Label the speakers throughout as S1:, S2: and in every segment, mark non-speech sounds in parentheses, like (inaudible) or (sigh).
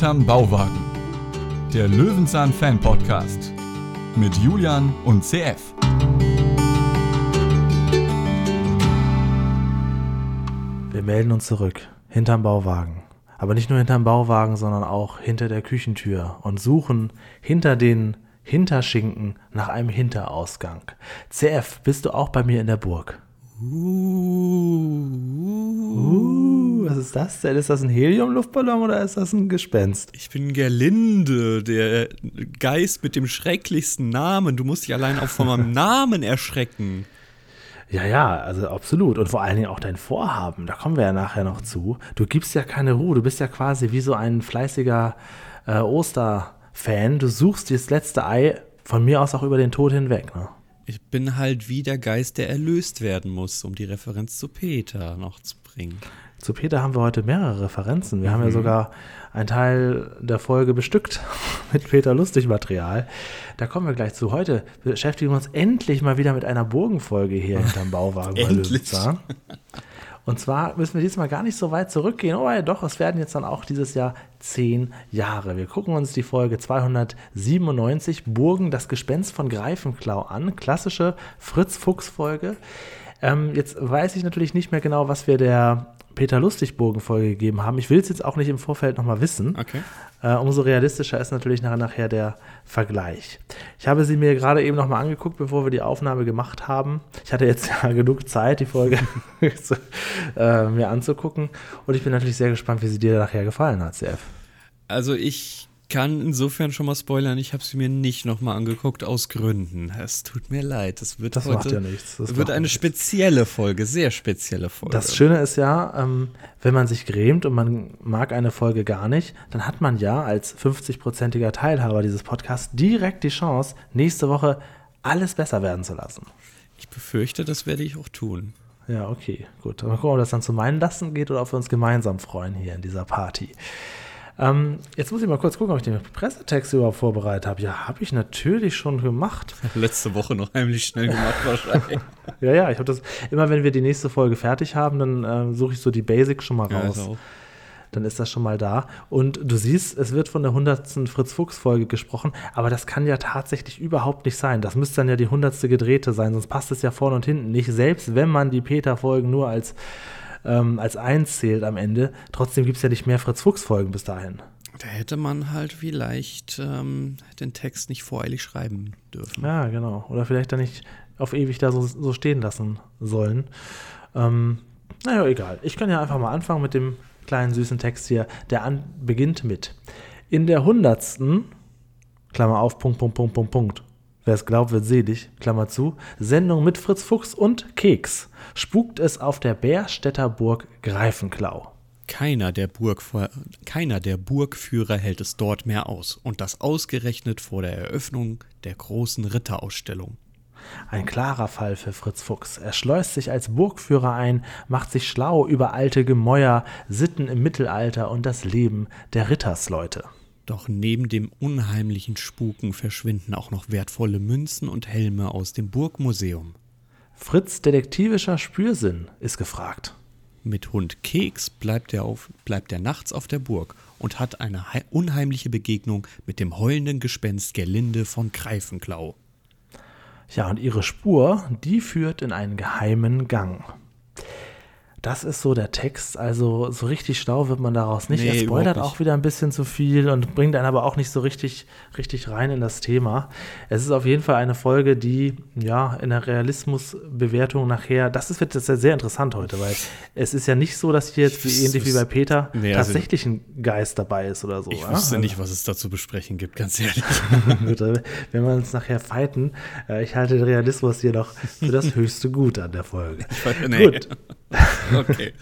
S1: Hinterm Bauwagen. Der Löwenzahn Fan Podcast mit Julian und CF.
S2: Wir melden uns zurück. Hinterm Bauwagen. Aber nicht nur hinterm Bauwagen, sondern auch hinter der Küchentür und suchen hinter den Hinterschinken nach einem Hinterausgang. CF, bist du auch bei mir in der Burg?
S3: Uh,
S2: Uh, was ist das denn? Ist das ein Heliumluftballon oder ist das ein Gespenst?
S3: Ich bin Gerlinde, der Geist mit dem schrecklichsten Namen. Du musst dich allein auch von meinem (laughs) Namen erschrecken.
S2: Ja, ja, also absolut. Und vor allen Dingen auch dein Vorhaben, da kommen wir ja nachher noch zu. Du gibst ja keine Ruhe, du bist ja quasi wie so ein fleißiger äh, Osterfan. Du suchst das letzte Ei von mir aus auch über den Tod hinweg. Ne?
S3: Ich bin halt wie der Geist, der erlöst werden muss, um die Referenz zu Peter noch zu bringen.
S2: Zu Peter haben wir heute mehrere Referenzen. Wir haben ja sogar einen Teil der Folge bestückt (laughs) mit Peter Lustig Material. Da kommen wir gleich zu. Heute beschäftigen wir uns endlich mal wieder mit einer Burgenfolge hier hinterm (laughs) Bauwagen
S3: Endlich.
S2: Und zwar müssen wir diesmal gar nicht so weit zurückgehen. Oh ja, doch, es werden jetzt dann auch dieses Jahr zehn Jahre. Wir gucken uns die Folge 297 Burgen, das Gespenst von Greifenklau an. Klassische Fritz-Fuchs-Folge. Ähm, jetzt weiß ich natürlich nicht mehr genau, was wir der Peter Lustig-Burgen-Folge gegeben haben. Ich will es jetzt auch nicht im Vorfeld nochmal wissen.
S3: Okay.
S2: Äh, umso realistischer ist natürlich nachher, nachher der Vergleich. Ich habe sie mir gerade eben nochmal angeguckt, bevor wir die Aufnahme gemacht haben. Ich hatte jetzt (laughs) ja genug Zeit, die Folge (laughs) zu, äh, mir anzugucken. Und ich bin natürlich sehr gespannt, wie sie dir nachher gefallen hat, CF.
S3: Also ich kann insofern schon mal spoilern, ich habe sie mir nicht nochmal angeguckt, aus Gründen. Es tut mir leid. Das wird
S2: Das
S3: heute
S2: macht ja nichts. Das
S3: wird eine
S2: nichts.
S3: spezielle Folge, sehr spezielle Folge.
S2: Das Schöne ist ja, ähm, wenn man sich grämt und man mag eine Folge gar nicht, dann hat man ja als 50-prozentiger Teilhaber dieses Podcasts direkt die Chance, nächste Woche alles besser werden zu lassen.
S3: ich befürchte, das werde ich auch tun.
S2: Ja, okay, gut. Mal gucken, ob das dann zu meinen Lasten geht oder ob wir uns gemeinsam freuen hier in dieser Party. Ähm, jetzt muss ich mal kurz gucken, ob ich den Pressetext überhaupt vorbereitet habe. Ja, habe ich natürlich schon gemacht. (laughs)
S3: Letzte Woche noch heimlich schnell gemacht (laughs) wahrscheinlich.
S2: Ja, ja, ich habe das immer, wenn wir die nächste Folge fertig haben, dann äh, suche ich so die Basics schon mal
S3: Ja,
S2: raus.
S3: auch.
S2: dann ist das schon mal da. Und du siehst, es wird von der 100. Fritz-Fuchs-Folge gesprochen, aber das kann ja tatsächlich überhaupt nicht sein. Das müsste dann ja die 100. gedrehte sein, sonst passt es ja vorne und hinten nicht. Selbst wenn man die Peter-Folgen nur als, ähm, als eins zählt am Ende, trotzdem gibt es ja nicht mehr Fritz-Fuchs-Folgen bis dahin.
S3: Da hätte man halt vielleicht ähm, den Text nicht voreilig schreiben dürfen.
S2: Ja, genau. Oder vielleicht dann nicht auf ewig da so, so stehen lassen sollen. Ähm, naja, egal. Ich kann ja einfach mal anfangen mit dem kleinen süßen Text hier. Der an, beginnt mit. In der hundertsten, Klammer auf, Punkt, Punkt, Punkt, Punkt, Punkt. Wer es glaubt, wird selig, Klammer zu. Sendung mit Fritz Fuchs und Keks. Spukt es auf der Bärstädter Burg Greifenklau.
S3: Keiner der, keiner der Burgführer hält es dort mehr aus. Und das ausgerechnet vor der Eröffnung der großen Ritterausstellung.
S2: Ein klarer Fall für Fritz Fuchs. Er schleust sich als Burgführer ein, macht sich schlau über alte Gemäuer, Sitten im Mittelalter und das Leben der Rittersleute.
S3: Doch neben dem unheimlichen Spuken verschwinden auch noch wertvolle Münzen und Helme aus dem Burgmuseum.
S2: Fritz detektivischer Spürsinn ist gefragt.
S3: Mit Hund Keks bleibt er, auf, bleibt er nachts auf der Burg und hat eine hei- unheimliche Begegnung mit dem heulenden Gespenst Gerlinde von Greifenklau.
S2: Ja, und ihre Spur, die führt in einen geheimen Gang. Das ist so der Text, also so richtig schlau wird man daraus nicht.
S3: Nee,
S2: er spoilert
S3: nicht.
S2: auch wieder ein bisschen zu viel und bringt einen aber auch nicht so richtig, richtig rein in das Thema. Es ist auf jeden Fall eine Folge, die ja in der Realismusbewertung nachher, das ist, wird das ja sehr interessant heute, weil es ist ja nicht so, dass hier jetzt wie, ähnlich wie bei Peter
S3: Nee, also-
S2: tatsächlich ein Geist dabei ist oder so.
S3: Ich
S2: ja?
S3: wüsste nicht, was es da zu besprechen gibt, ganz ehrlich. (laughs)
S2: Wenn wir uns nachher fighten, äh, ich halte den Realismus hier noch für das (laughs) höchste Gut an der Folge.
S3: Nee.
S2: Gut. (laughs)
S3: Okay.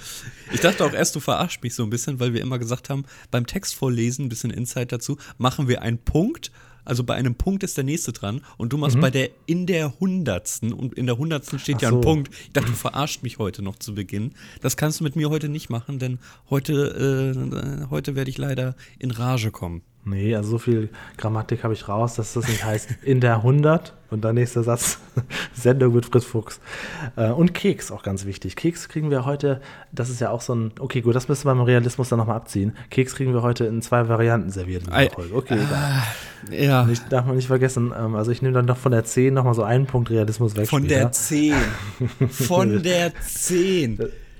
S3: Ich dachte auch erst, du verarschst mich so ein bisschen, weil wir immer gesagt haben, beim Text vorlesen, ein bisschen Insight dazu, machen wir einen Punkt. Also bei einem Punkt ist der nächste dran und du machst bei der in der hundertsten und in der hundertsten steht
S2: Mhm. Ach
S3: ja
S2: so.
S3: ein Punkt. Ich dachte, du verarscht mich heute noch zu Beginn. Das kannst du mit mir heute nicht machen, denn heute, äh, heute werde ich leider in Rage kommen.
S2: Nee, also so viel Grammatik habe ich raus, dass das nicht heißt (laughs) in der 100 und dann nächster Satz (laughs) Sendung mit Fritz Fuchs. Äh, und Keks, auch ganz wichtig. Keks kriegen wir heute, das ist ja auch so ein, okay, gut, das müssen wir beim Realismus dann nochmal abziehen. Keks kriegen wir heute in zwei Varianten serviert Folge. Okay.
S3: Äh, ja.
S2: Nicht, darf man nicht vergessen. Ähm, also ich nehme dann noch von der 10 nochmal so einen Punkt Realismus weg.
S3: Von
S2: später.
S3: der 10. (laughs) Von der 10.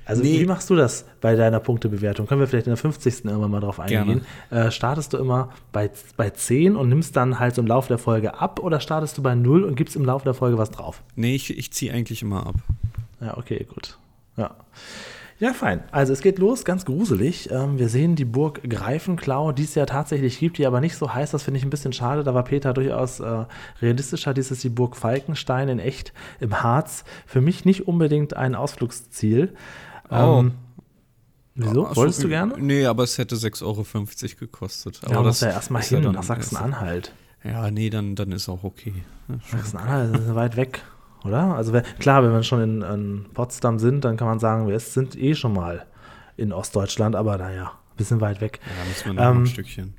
S2: Also
S3: Nee.
S2: wie machst du das bei deiner Punktebewertung? Können wir vielleicht in der 50. irgendwann mal drauf eingehen. Äh, startest du immer bei, bei 10 und nimmst dann halt so im Laufe der Folge ab oder startest du bei 0 und gibst im Laufe der Folge was drauf?
S3: Nee, ich, ich ziehe eigentlich immer ab.
S2: Ja, okay, gut. Ja. Ja, fein. Also es geht los, ganz gruselig. Ähm, wir sehen die Burg Greifenklau, die es ja tatsächlich gibt, die aber nicht so heißt. Das finde ich ein bisschen schade. Da war Peter durchaus äh, realistischer. Dies ist die Burg Falkenstein in echt im Harz. Für mich nicht unbedingt ein Ausflugsziel.
S3: Oh.
S2: Ähm, wieso?
S3: Ach
S2: Wolltest du gerne?
S3: Nee, aber es hätte 6,50 Euro gekostet. Aber
S2: Ja, muss
S3: das
S2: ja erstmal hin
S3: dann-
S2: nach Sachsen-Anhalt.
S3: Ja, nee, dann, dann ist auch okay. Ja.
S2: Sachsen-Anhalt ist weit weg, oder? Also wenn, klar, wenn wir schon in, in Potsdam sind, dann kann man sagen, wir sind eh schon mal in Ostdeutschland, aber naja, ein bisschen weit weg.
S3: Ja, müssen wir noch
S2: Ähm,
S3: ein Stückchen.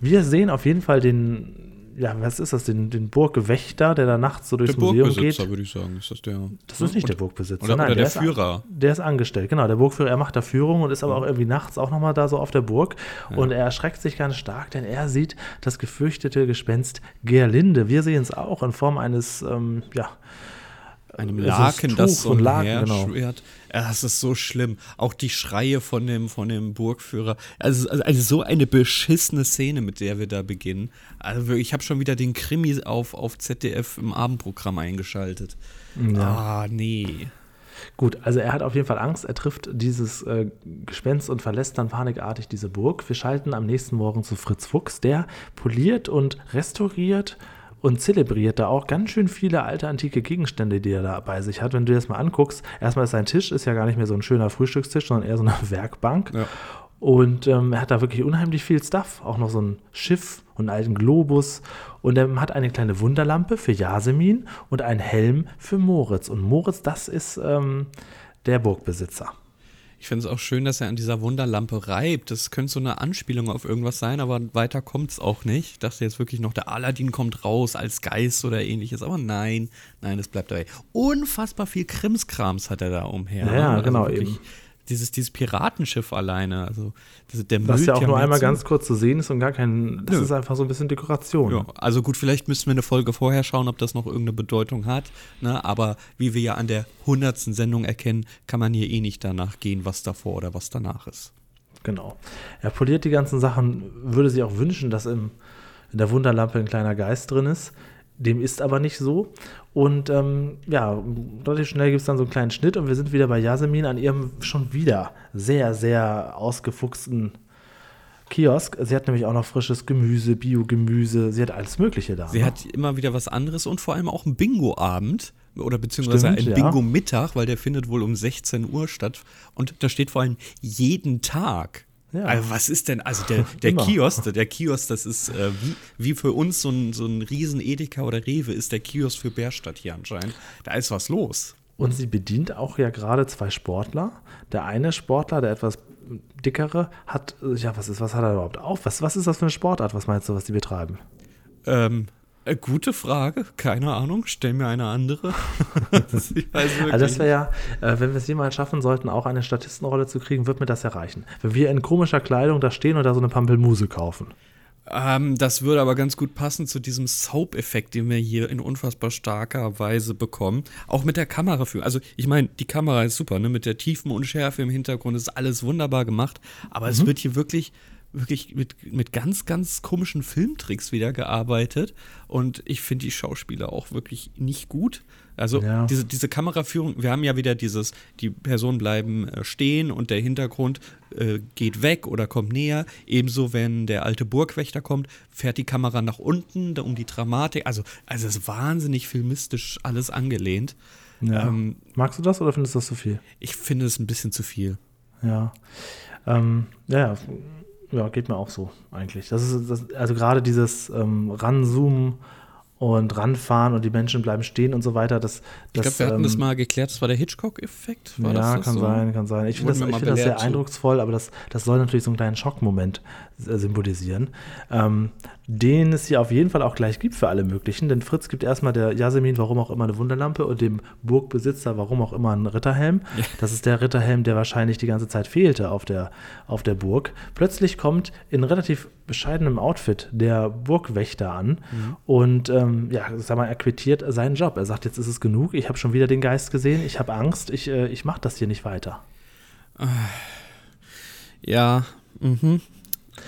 S2: Wir sehen auf jeden Fall den, ja, was ist das, den, den Burgwächter, der da nachts so durchs
S3: Der
S2: Museum
S3: Burgbesitzer,
S2: geht.
S3: würde ich sagen. Ist das der?
S2: Das ist nicht der
S3: Oder-
S2: Burgbesitzer.
S3: Oder,
S2: nein,
S3: oder der
S2: ist,
S3: Führer.
S2: Der ist angestellt, genau. Der Burgführer, er macht da Führung und ist aber auch irgendwie nachts auch nochmal da so auf der Burg. Und er erschreckt sich ganz stark, denn er sieht das gefürchtete Gespenst Gerlinde. Wir sehen es auch in Form eines, ähm, ja,
S3: einem Laken,
S2: Tuch
S3: das so
S2: Laken, genau.
S3: Ja, das ist so schlimm. Auch die Schreie von dem, von dem Burgführer. Also, also, so eine beschissene Szene, mit der wir da beginnen. Also ich habe schon wieder den Krimi auf, auf ZDF im Abendprogramm eingeschaltet. Ah, nee.
S2: Gut, also er hat auf jeden Fall Angst. Er trifft dieses äh, Gespenst und verlässt dann panikartig diese Burg. Wir schalten am nächsten Morgen zu Fritz Fuchs, der poliert und restauriert und zelebriert da auch ganz schön viele alte antike Gegenstände, die er da bei sich hat. Wenn du dir das mal anguckst, erstmal ist sein Tisch ist ja gar nicht mehr so ein schöner Frühstückstisch, sondern eher so eine (laughs) Werkbank.
S3: Ja.
S2: Und ähm, er hat da wirklich unheimlich viel Stuff. Auch noch so ein Schiff und einen alten Globus. Und er hat eine kleine Wunderlampe für Yasemin und einen Helm für Moritz. Und Moritz, das ist ähm, der Burgbesitzer.
S3: Ich finde es auch schön, dass er an dieser Wunderlampe reibt. Das könnte so eine Anspielung auf irgendwas sein, aber weiter kommt es auch nicht. Ich dachte jetzt wirklich noch, der Aladdin kommt raus als Geist oder ähnliches. Aber nein, nein, es bleibt dabei. Unfassbar viel Krimskrams hat er da umher.
S2: Ja,
S3: ne? Also
S2: genau,
S3: wirklich
S2: eben.
S3: Dieses, dieses Piratenschiff alleine. Also, das, der
S2: Was ja auch nur einmal ganz kurz zu sehen ist und gar kein. Das
S3: Nö.
S2: ist einfach so ein bisschen Dekoration.
S3: Ja, also gut, vielleicht müssten wir eine Folge vorher schauen, ob das noch irgendeine Bedeutung hat. Ne? Aber wie wir ja an der hundertsten Sendung erkennen, kann man hier eh nicht danach gehen, was davor oder was danach ist.
S2: Genau. Er poliert die ganzen Sachen, würde sich auch wünschen, dass im, in der Wunderlampe ein kleiner Geist drin ist. Dem ist aber nicht so. Und ähm, ja, relativ schnell gibt es dann so einen kleinen Schnitt und wir sind wieder bei Yasemin an ihrem schon wieder sehr, sehr ausgefuchsten Kiosk. Sie hat nämlich auch noch frisches Gemüse, Biogemüse, sie hat alles Mögliche da.
S3: Sie
S2: ne?
S3: hat immer wieder was anderes und vor allem auch einen Bingo-Abend oder beziehungsweise
S2: Stimmt,
S3: einen
S2: ja.
S3: Bingo-Mittag, weil der findet wohl um 16 Uhr statt. Und da steht vor allem jeden Tag.
S2: Ja.
S3: Also was ist denn, also der, (laughs) der. Kiosk, der Kiosk, das ist äh, wie, wie für uns so ein, so ein riesen Edeka oder Rewe ist der Kiosk für Bärstadt hier anscheinend. Da ist was los.
S2: Und sie bedient auch ja gerade zwei Sportler. Der eine Sportler, der etwas dickere, hat, ja, was ist, was hat er überhaupt auf? Was, was ist das für eine Sportart? Was meinst du, was die betreiben?
S3: Ähm, äh, gute Frage, keine Ahnung, stell mir eine andere. (laughs) (laughs) wirklich
S2: Also das wäre ja, äh, wenn wir es jemals schaffen sollten, auch eine Statistenrolle zu kriegen, wird mir das erreichen. Wenn wir in komischer Kleidung da stehen und da so eine Pampelmuse kaufen.
S3: Ähm, das würde aber ganz gut passen zu diesem Soap-Effekt, den wir hier in unfassbar starker Weise bekommen. Auch mit der Kameraführung. Also, ich meine, die Kamera ist super, ne? Mit der tiefen Unschärfe im Hintergrund ist alles wunderbar gemacht. Aber es wird hier wirklich, wirklich mit, mit ganz, ganz komischen Filmtricks wieder gearbeitet. Und ich finde die Schauspieler auch wirklich nicht gut. Also
S2: Ja.
S3: diese, diese Kameraführung, wir haben ja wieder dieses, die Personen bleiben äh, stehen und der Hintergrund äh, geht weg oder kommt näher. Ebenso, wenn der alte Burgwächter kommt, fährt die Kamera nach unten, um die Dramatik. Also, also es ist wahnsinnig filmistisch alles angelehnt. Ähm,
S2: Magst du das oder findest du das zu viel?
S3: ich finde es ein bisschen zu viel.
S2: Ja. Ähm, ja, ja, geht mir auch so eigentlich. Das ist das, also gerade dieses ähm, Ranzoomen und ranfahren und die Menschen bleiben stehen und so weiter. Das, das,
S3: ich glaube, wir hatten ähm, das mal geklärt, das war der Hitchcock-Effekt.
S2: Ja,
S3: das
S2: kann so? sein, kann sein. Ich finde das, find das sehr eindrucksvoll, aber das, das soll natürlich so einen kleinen Schockmoment symbolisieren, ähm, den es hier auf jeden Fall auch gleich gibt für alle möglichen. Denn Fritz gibt erstmal der Jasmin, warum auch immer, eine Wunderlampe und dem Burgbesitzer, warum auch immer, einen Ritterhelm. Ja. (laughs) Das ist der Ritterhelm, der wahrscheinlich die ganze Zeit fehlte auf der, auf der Burg. Plötzlich kommt in relativ bescheidenem Outfit der Burgwächter an mhm. und ähm, ja, sag mal, er quittiert seinen Job. Er sagt, jetzt ist es genug, ich habe schon wieder den Geist gesehen, ich habe Angst, ich, äh, ich mache das hier nicht weiter.
S3: Ja, mhm.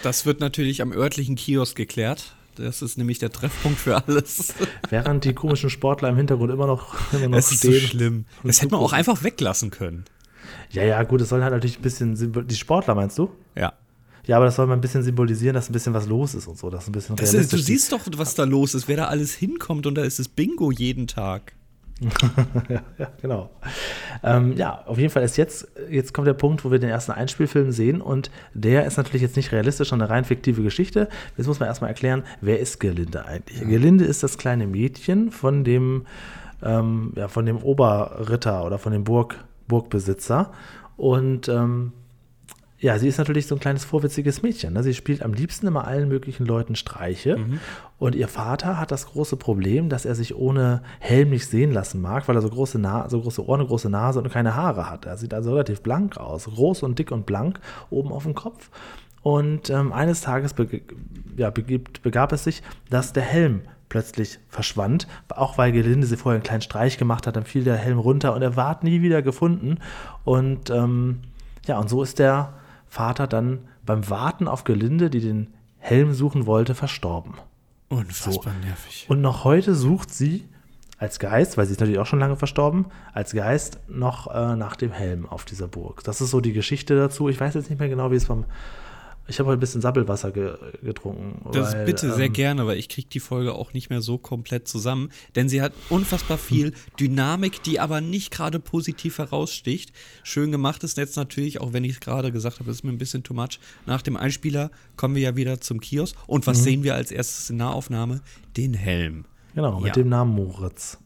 S3: Das wird natürlich am örtlichen Kiosk geklärt. Das ist nämlich der Treffpunkt für alles. (laughs)
S2: Während die komischen Sportler im Hintergrund immer noch, immer noch
S3: das stehen. ist so schlimm. Das hätte man auch einfach weglassen können.
S2: Ja, ja, gut, es soll halt natürlich ein bisschen. Die Sportler meinst du?
S3: Ja.
S2: Ja, aber das soll mal ein bisschen symbolisieren, dass ein bisschen was los ist und so. Dass ein bisschen
S3: das ist, du siehst doch, was da los ist, wer da alles hinkommt und da ist es Bingo jeden Tag.
S2: Ja, (laughs) ja, genau. Ähm, ja, auf jeden Fall ist jetzt, jetzt kommt der Punkt, wo wir den ersten Einspielfilm sehen und der ist natürlich jetzt nicht realistisch, sondern eine rein fiktive Geschichte. Jetzt muss man erstmal erklären, wer ist Gelinde eigentlich? Ja. Gelinde ist das kleine Mädchen von dem, ähm, ja, von dem Oberritter oder von dem Burg, Burgbesitzer und ähm, ja, sie ist natürlich so ein kleines vorwitziges Mädchen. Ne? Sie spielt am liebsten immer allen möglichen Leuten Streiche. Mhm. Und ihr Vater hat das große Problem, dass er sich ohne Helm nicht sehen lassen mag, weil er so große, Na so große Ohren, große Nase und keine Haare hat. Er sieht also relativ blank aus. Groß und dick und blank oben auf dem Kopf. Und ähm, eines Tages be ja, begib, begab es sich, dass der Helm plötzlich verschwand. Auch weil Gelinde sie vorher einen kleinen Streich gemacht hat, dann fiel der Helm runter und er ward nie wieder gefunden. Und ähm, ja, und so ist der Vater dann beim Warten auf Gelinde, die den Helm suchen wollte, verstorben.
S3: Unfassbar so. nervig.
S2: Und noch heute sucht sie als Geist, weil sie ist natürlich auch schon lange verstorben, als Geist noch äh, nach dem Helm auf dieser Burg. Das ist so die Geschichte dazu. Ich weiß jetzt nicht mehr genau, wie es vom ich habe heute ein bisschen Sabbelwasser ge getrunken.
S3: Das weil, bitte sehr ähm, gerne, weil ich kriege die Folge auch nicht mehr so komplett zusammen. Denn sie hat unfassbar viel Dynamik, die aber nicht gerade positiv heraussticht. Schön gemacht ist jetzt natürlich, auch wenn ich es gerade gesagt habe, ist mir ein bisschen too much. Nach dem Einspieler kommen wir ja wieder zum Kiosk. Und was mhm. sehen wir als erstes in Nahaufnahme? Den Helm.
S2: Genau, mit ja. dem Namen Moritz.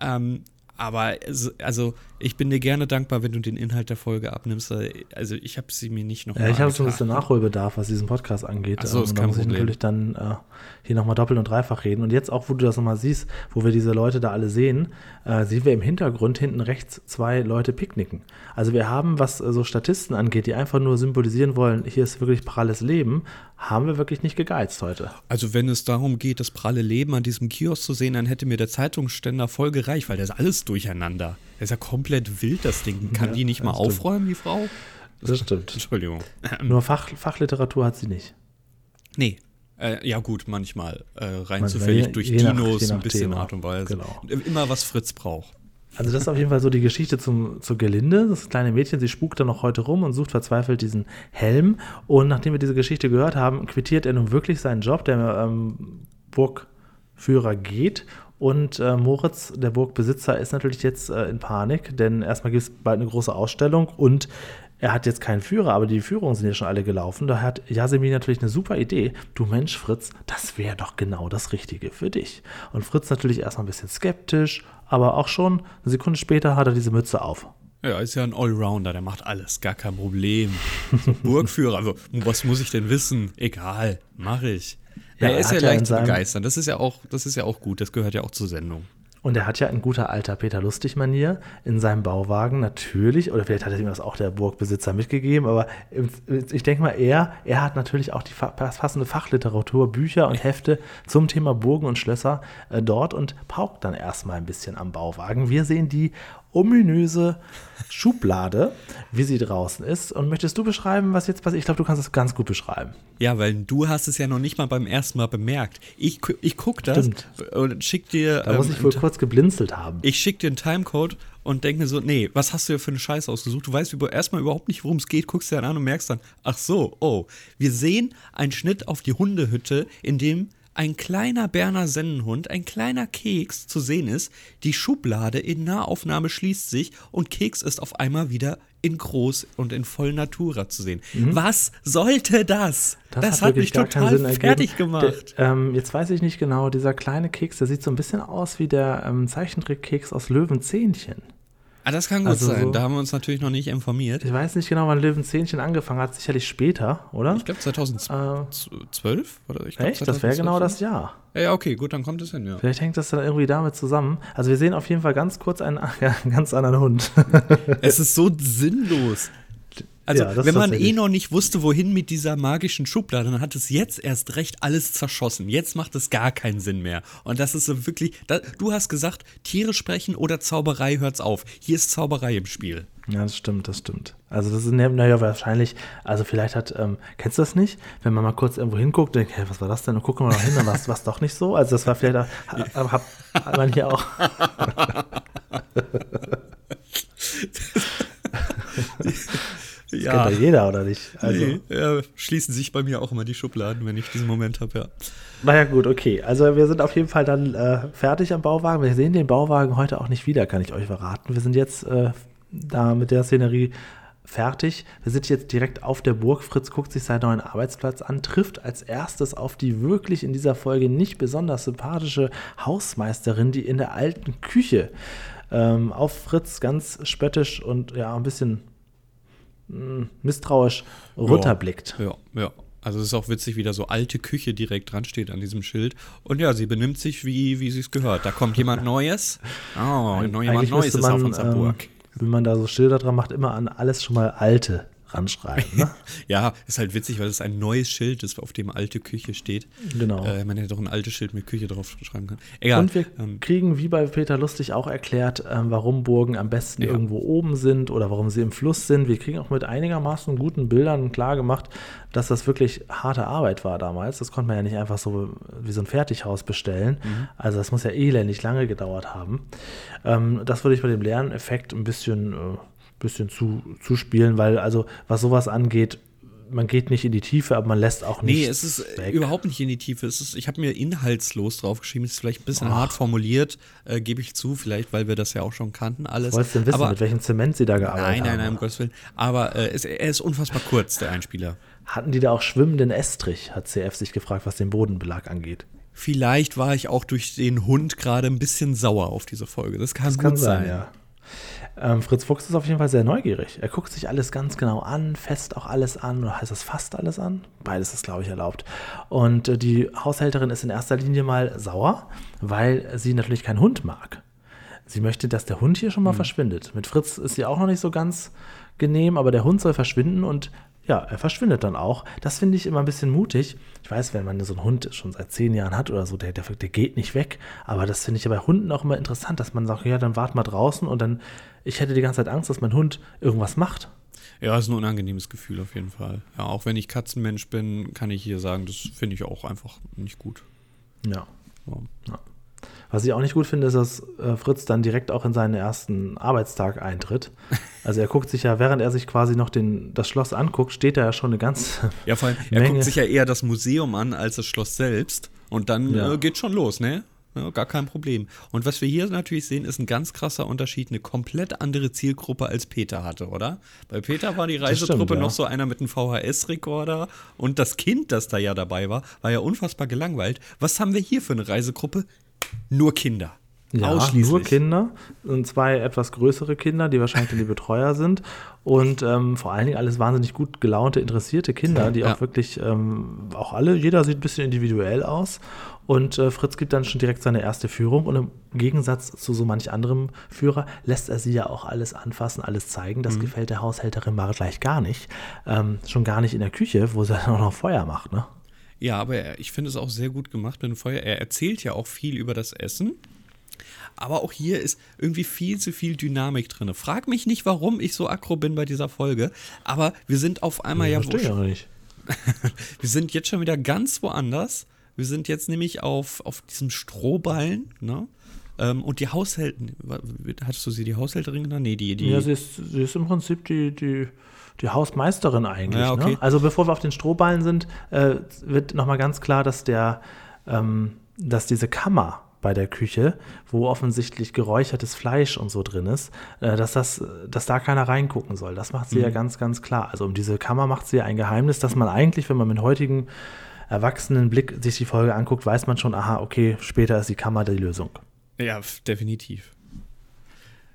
S3: Ähm, aber also, ich bin dir gerne dankbar, wenn du den Inhalt der Folge abnimmst. Also ich habe sie mir nicht noch
S2: Ja, ich habe so ein bisschen Nachholbedarf, was diesen Podcast angeht.
S3: Ach so, ist
S2: ähm,
S3: da
S2: muss ich natürlich dann äh, hier nochmal doppelt und dreifach reden. Und jetzt auch, wo du das nochmal siehst, wo wir diese Leute da alle sehen, äh, sehen wir im Hintergrund hinten rechts zwei Leute picknicken. Also wir haben, was äh, so Statisten angeht, die einfach nur symbolisieren wollen, hier ist wirklich pralles Leben, haben wir wirklich nicht gegeizt heute.
S3: Also wenn es darum geht, das pralle Leben an diesem Kiosk zu sehen, dann hätte mir der Zeitungsständer voll gereicht, weil das ist alles durcheinander. Das ist ja komplett wild, das Ding. Kann ja, die nicht mal stimmt. aufräumen, die Frau?
S2: Das stimmt.
S3: Entschuldigung. (laughs)
S2: Nur Fach, Fachliteratur hat sie nicht.
S3: Nee. Äh, ja, gut, manchmal. Äh, rein manchmal zufällig je, durch je Dinos, nach, ein bisschen Thema. Art und Weise. Genau. Immer was Fritz braucht.
S2: Also das ist auf jeden Fall so die Geschichte zum, zur Gelinde. Das kleine Mädchen, sie spukt dann noch heute rum und sucht verzweifelt diesen Helm. Und nachdem wir diese Geschichte gehört haben, quittiert er nun wirklich seinen Job. Der ähm, Burgführer geht und äh, Moritz, der Burgbesitzer, ist natürlich jetzt äh, in Panik, denn erstmal gibt es bald eine große Ausstellung und er hat jetzt keinen Führer, aber die Führungen sind ja schon alle gelaufen. Da hat Jasmin natürlich eine super Idee. Du Mensch, Fritz, das wäre doch genau das Richtige für dich. Und Fritz natürlich erstmal ein bisschen skeptisch, aber auch schon eine Sekunde später hat er diese Mütze auf.
S3: Ja, ist ja ein Allrounder, der macht alles, gar kein Problem. So (laughs) Burgführer, also was muss ich denn wissen? Egal, mache ich. Ja, er ist ja leicht zu begeistern. Das ist ja auch, das ist ja auch gut. Das gehört ja auch zur Sendung.
S2: Und er hat ja in guter alter Peter Lustig-Manier in seinem Bauwagen natürlich, oder vielleicht hat er ihm das auch der Burgbesitzer mitgegeben, aber ich denke mal, er, er hat natürlich auch die passende Fachliteratur, Bücher und Hefte zum Thema Burgen und Schlösser äh, dort und paukt dann erstmal ein bisschen am Bauwagen. Wir sehen die ominöse Schublade, wie sie draußen ist. Und möchtest du beschreiben, was jetzt passiert? Ich glaube, du kannst es ganz gut beschreiben.
S3: Ja, weil du hast es ja noch nicht mal beim ersten Mal bemerkt. Ich, ich gucke das Stimmt. und schick dir.
S2: Da ähm, muss ich wohl kurz geblinzelt haben.
S3: Ich schick dir einen Timecode und denke mir so, nee, was hast du hier für eine Scheiße ausgesucht? Du weißt erstmal überhaupt nicht, worum es geht, guckst dir dann an und merkst dann, ach so, oh, wir sehen einen Schnitt auf die Hundehütte, in dem ein kleiner Berner Sennenhund, ein kleiner Keks zu sehen ist. Die Schublade in Nahaufnahme schließt sich und Keks ist auf einmal wieder in groß und in voll Natura zu sehen. Was sollte das? Das, hat, mich
S2: wirklich gar keinen
S3: total fertig gemacht.
S2: Der, ähm, jetzt weiß ich nicht genau, dieser kleine Keks, der sieht so ein bisschen aus wie der ähm, Zeichentrickkeks aus Löwenzähnchen.
S3: Ah, das kann gut
S2: Also
S3: sein.
S2: so-
S3: Da haben wir uns natürlich noch nicht informiert.
S2: Ich weiß nicht genau, wann Löwenzähnchen angefangen hat, sicherlich später, oder?
S3: Ich glaube 2012 oder ich glaub,
S2: Echt? Das wäre
S3: 2012.
S2: genau das Jahr.
S3: Ja, okay, gut, dann kommt es hin, ja.
S2: Vielleicht hängt das dann irgendwie damit zusammen. Also wir sehen auf jeden Fall ganz kurz einen, einen (laughs) ganz anderen Hund.
S3: Es ist so sinnlos. Also,
S2: Ja, das
S3: wenn man eh noch nicht wusste, wohin mit dieser magischen Schublade, dann hat es jetzt erst recht alles zerschossen. Jetzt macht es gar keinen Sinn mehr. Und das ist so wirklich, da, du hast gesagt, Tiere sprechen oder Zauberei hört's auf. Hier ist Zauberei im Spiel.
S2: Ja, das stimmt, das stimmt. Also das ist naja wahrscheinlich, also vielleicht hat, ähm, kennst du das nicht? Wenn man mal kurz irgendwo hinguckt, denkt, hey, was war das denn? Und gucken wir mal hin, dann war es doch nicht so. Also das war vielleicht, auch- ha- hat, hat man hier auch. (laughs) (laughs) Das kennt ja jeder, oder nicht? Also,
S3: Nee, ja, schließen sich bei mir auch immer die Schubladen, wenn ich diesen Moment habe, ja.
S2: naja gut, okay. Also wir sind auf jeden Fall dann äh, fertig am Bauwagen. Wir sehen den Bauwagen heute auch nicht wieder, kann ich euch verraten. Wir sind jetzt äh, da mit der Szenerie fertig. Wir sind jetzt direkt auf der Burg. Fritz guckt sich seinen neuen Arbeitsplatz an, trifft als erstes auf die wirklich in dieser Folge nicht besonders sympathische Hausmeisterin, die in der alten Küche ähm, auf Fritz ganz spöttisch und ja ein bisschen misstrauisch runterblickt.
S3: Ja, ja. Also es ist auch witzig, wie da so alte Küche direkt dran steht an diesem Schild. Und ja, sie benimmt sich, wie, wie sie es gehört. Da kommt jemand (laughs) Neues. Oh, noch jemand Neues
S2: müsste
S3: ist auf
S2: man,
S3: unserer
S2: ähm,
S3: Burg.
S2: wenn man da so Schilder dran macht, immer an alles schon mal alte ranschreiben. Ne? (laughs)
S3: Ja, ist halt witzig, weil es ein neues Schild ist, auf dem alte Küche steht.
S2: Genau.
S3: Äh, man hätte doch ein altes Schild mit Küche drauf schreiben können. Egal.
S2: Und wir
S3: ähm,
S2: kriegen, wie bei Peter Lustig auch erklärt, ähm, warum Burgen am besten
S3: Ja.
S2: irgendwo oben sind oder warum sie im Fluss sind. Wir kriegen auch mit einigermaßen guten Bildern klar gemacht, dass das wirklich harte Arbeit war damals. Das konnte man ja nicht einfach so wie so ein Fertighaus bestellen.
S3: Mhm.
S2: Also das muss ja elendig lange gedauert haben. Ähm, das würde ich bei dem Lerneffekt ein bisschen, äh, bisschen zu, zuspielen, weil also was sowas angeht, man geht nicht in die Tiefe, aber man lässt auch nicht.
S3: Nee, es ist äh, überhaupt nicht in die Tiefe. Es ist, ich habe mir inhaltslos draufgeschrieben. Es ist vielleicht ein bisschen
S2: Ach.
S3: hart formuliert, äh, gebe ich zu, vielleicht, weil wir das ja auch schon kannten, alles.
S2: Wolltest du denn wissen,
S3: Aber,
S2: mit welchem Zement sie da gearbeitet
S3: nein, nein,
S2: haben?
S3: nein, um Gottes Willen. Aber äh, es, er ist unfassbar kurz, der Einspieler.
S2: Hatten die da auch schwimmenden Estrich, hat CF sich gefragt, was den Bodenbelag angeht.
S3: Vielleicht war ich auch durch den Hund gerade ein bisschen sauer auf diese Folge. Das kann gut sein.
S2: ja. Ähm, Fritz Fuchs ist auf jeden Fall sehr neugierig. Er guckt sich alles ganz genau an, fest auch alles an, oder heißt das fast alles an? Beides ist, glaube ich, erlaubt. Und äh, die Haushälterin ist in erster Linie mal sauer, weil sie natürlich keinen Hund mag. Sie möchte, dass der Hund hier schon mal verschwindet. Mit Fritz ist sie auch noch nicht so ganz genehm, aber der Hund soll verschwinden und ja, er verschwindet dann auch. Das finde ich immer ein bisschen mutig. Ich weiß, wenn man so einen Hund schon seit zehn Jahren hat oder so, der, der, der geht nicht weg. Aber das finde ich ja bei Hunden auch immer interessant, dass man sagt, ja, dann wart mal draußen und dann, ich hätte die ganze Zeit Angst, dass mein Hund irgendwas macht.
S3: Ja, ist ein unangenehmes Gefühl auf jeden Fall. Ja, auch wenn ich Katzenmensch bin, kann ich hier sagen, das finde ich auch einfach nicht gut.
S2: Ja.
S3: Ja.
S2: Was ich auch nicht gut finde, ist, dass äh, Fritz dann direkt auch in seinen ersten Arbeitstag eintritt. (laughs) Also er guckt sich ja, während er sich quasi noch den, das Schloss anguckt, steht da ja schon eine ganz (laughs)
S3: Ja, vor allem, er
S2: Menge.
S3: guckt sich ja eher das Museum an als das Schloss selbst. Und dann
S2: Ja.
S3: äh, geht schon los, ne? Ja, gar kein Problem. Und was wir hier natürlich sehen, ist ein ganz krasser Unterschied, eine komplett andere Zielgruppe als Peter hatte, oder? Bei Peter war die Reisetruppe
S2: stimmt, ja.
S3: noch so einer mit einem VHS-Rekorder und das Kind, das da ja dabei war, war ja unfassbar gelangweilt. Was haben wir hier für eine Reisegruppe? Nur Kinder.
S2: Ja,
S3: Ausschließlich.
S2: nur Kinder und zwei etwas größere Kinder, die wahrscheinlich die Betreuer sind und ähm, vor allen Dingen alles wahnsinnig gut gelaunte, interessierte Kinder, die
S3: Ja.
S2: auch wirklich, ähm, auch alle, jeder sieht ein bisschen individuell aus und äh, Fritz gibt dann schon direkt seine erste Führung und im Gegensatz zu so manch anderem Führer lässt er sie ja auch alles anfassen, alles zeigen.
S3: Mhm.
S2: Das gefällt der Haushälterin Mara gleich gar nicht, ähm, schon gar nicht in der Küche, wo sie dann auch noch Feuer macht, ne?
S3: Ja, aber er, ich finde es auch sehr gut gemacht mit dem Feuer. Er erzählt ja auch viel über das Essen. Aber auch hier ist irgendwie viel zu viel Dynamik drin. Frag mich nicht, warum ich so aggro bin bei dieser Folge. Aber wir sind auf einmal ja,
S2: Verstehe ich auch nicht. (laughs)
S3: wir sind jetzt schon wieder ganz woanders. Wir sind jetzt nämlich auf, auf diesem Strohballen, ne? Ähm, und die Haushälterin, hattest du sie die Haushälterin genannt? Nee, die, die.
S2: Ja, sie ist, sie ist im Prinzip die, die, die Hausmeisterin eigentlich.
S3: Ja, okay.
S2: ne? Also bevor wir auf den Strohballen sind, äh, wird nochmal ganz klar, dass der ähm, dass diese Kammer bei der Küche, wo offensichtlich geräuchertes Fleisch und so drin ist, äh, dass, das, dass da keiner reingucken soll. Das macht sie mhm. ja ganz, ganz klar. Also um diese Kammer macht sie ja ein Geheimnis, dass man eigentlich, wenn man mit heutigen erwachsenen Blick sich die Folge anguckt, weiß man schon, aha, okay, später ist die Kammer die Lösung.
S3: Ja, definitiv.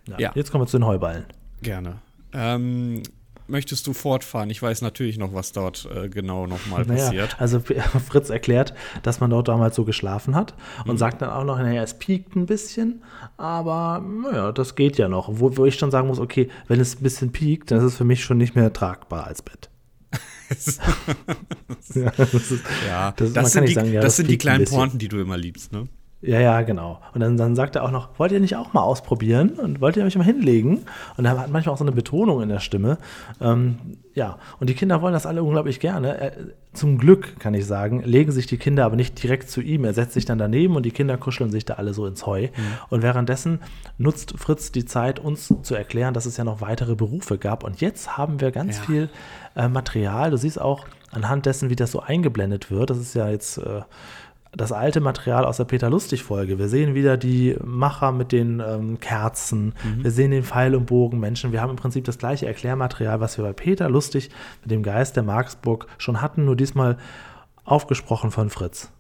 S2: Ja, ja. Jetzt kommen wir zu den Heuballen.
S3: Gerne. Ähm, möchtest du fortfahren? Ich weiß natürlich noch, was dort äh, genau nochmal naja, passiert.
S2: Also (laughs) Fritz erklärt, dass man dort damals so geschlafen hat und mhm. sagt dann auch noch, naja, es piekt ein bisschen, aber naja, das geht ja noch. Wo, wo ich schon sagen muss, okay, wenn es ein bisschen piekt, dann ist es für mich schon nicht mehr tragbar als Bett. (laughs) (laughs)
S3: ja, das, ist, ja, das, das sind, die, sagen, ja, das sind die kleinen Pointen, die du immer liebst, ne?
S2: Ja, ja, genau. Und dann, dann sagt er auch noch, wollt ihr nicht auch mal ausprobieren? Und wollt ihr euch mal hinlegen? Und er hat manchmal auch so eine Betonung in der Stimme. Ähm, ja, und die Kinder wollen das alle unglaublich gerne. Er, zum Glück, kann ich sagen, legen sich die Kinder aber nicht direkt zu ihm. Er setzt sich dann daneben und die Kinder kuscheln sich da alle so ins Heu. Mhm. Und währenddessen nutzt Fritz die Zeit, uns zu erklären, dass es ja noch weitere Berufe gab. Und jetzt haben wir ganz ja. viel äh, Material. Du siehst auch anhand dessen, wie das so eingeblendet wird. Das ist ja jetzt. Äh, das alte Material aus der Peter Lustig-Folge. Wir sehen wieder die Macher mit den ähm, Kerzen. Mhm. Wir sehen den Pfeil- und Bogenmenschen. Wir haben im Prinzip das gleiche Erklärmaterial, was wir bei Peter Lustig mit dem Geist der Marksburg schon hatten, nur diesmal aufgesprochen von Fritz.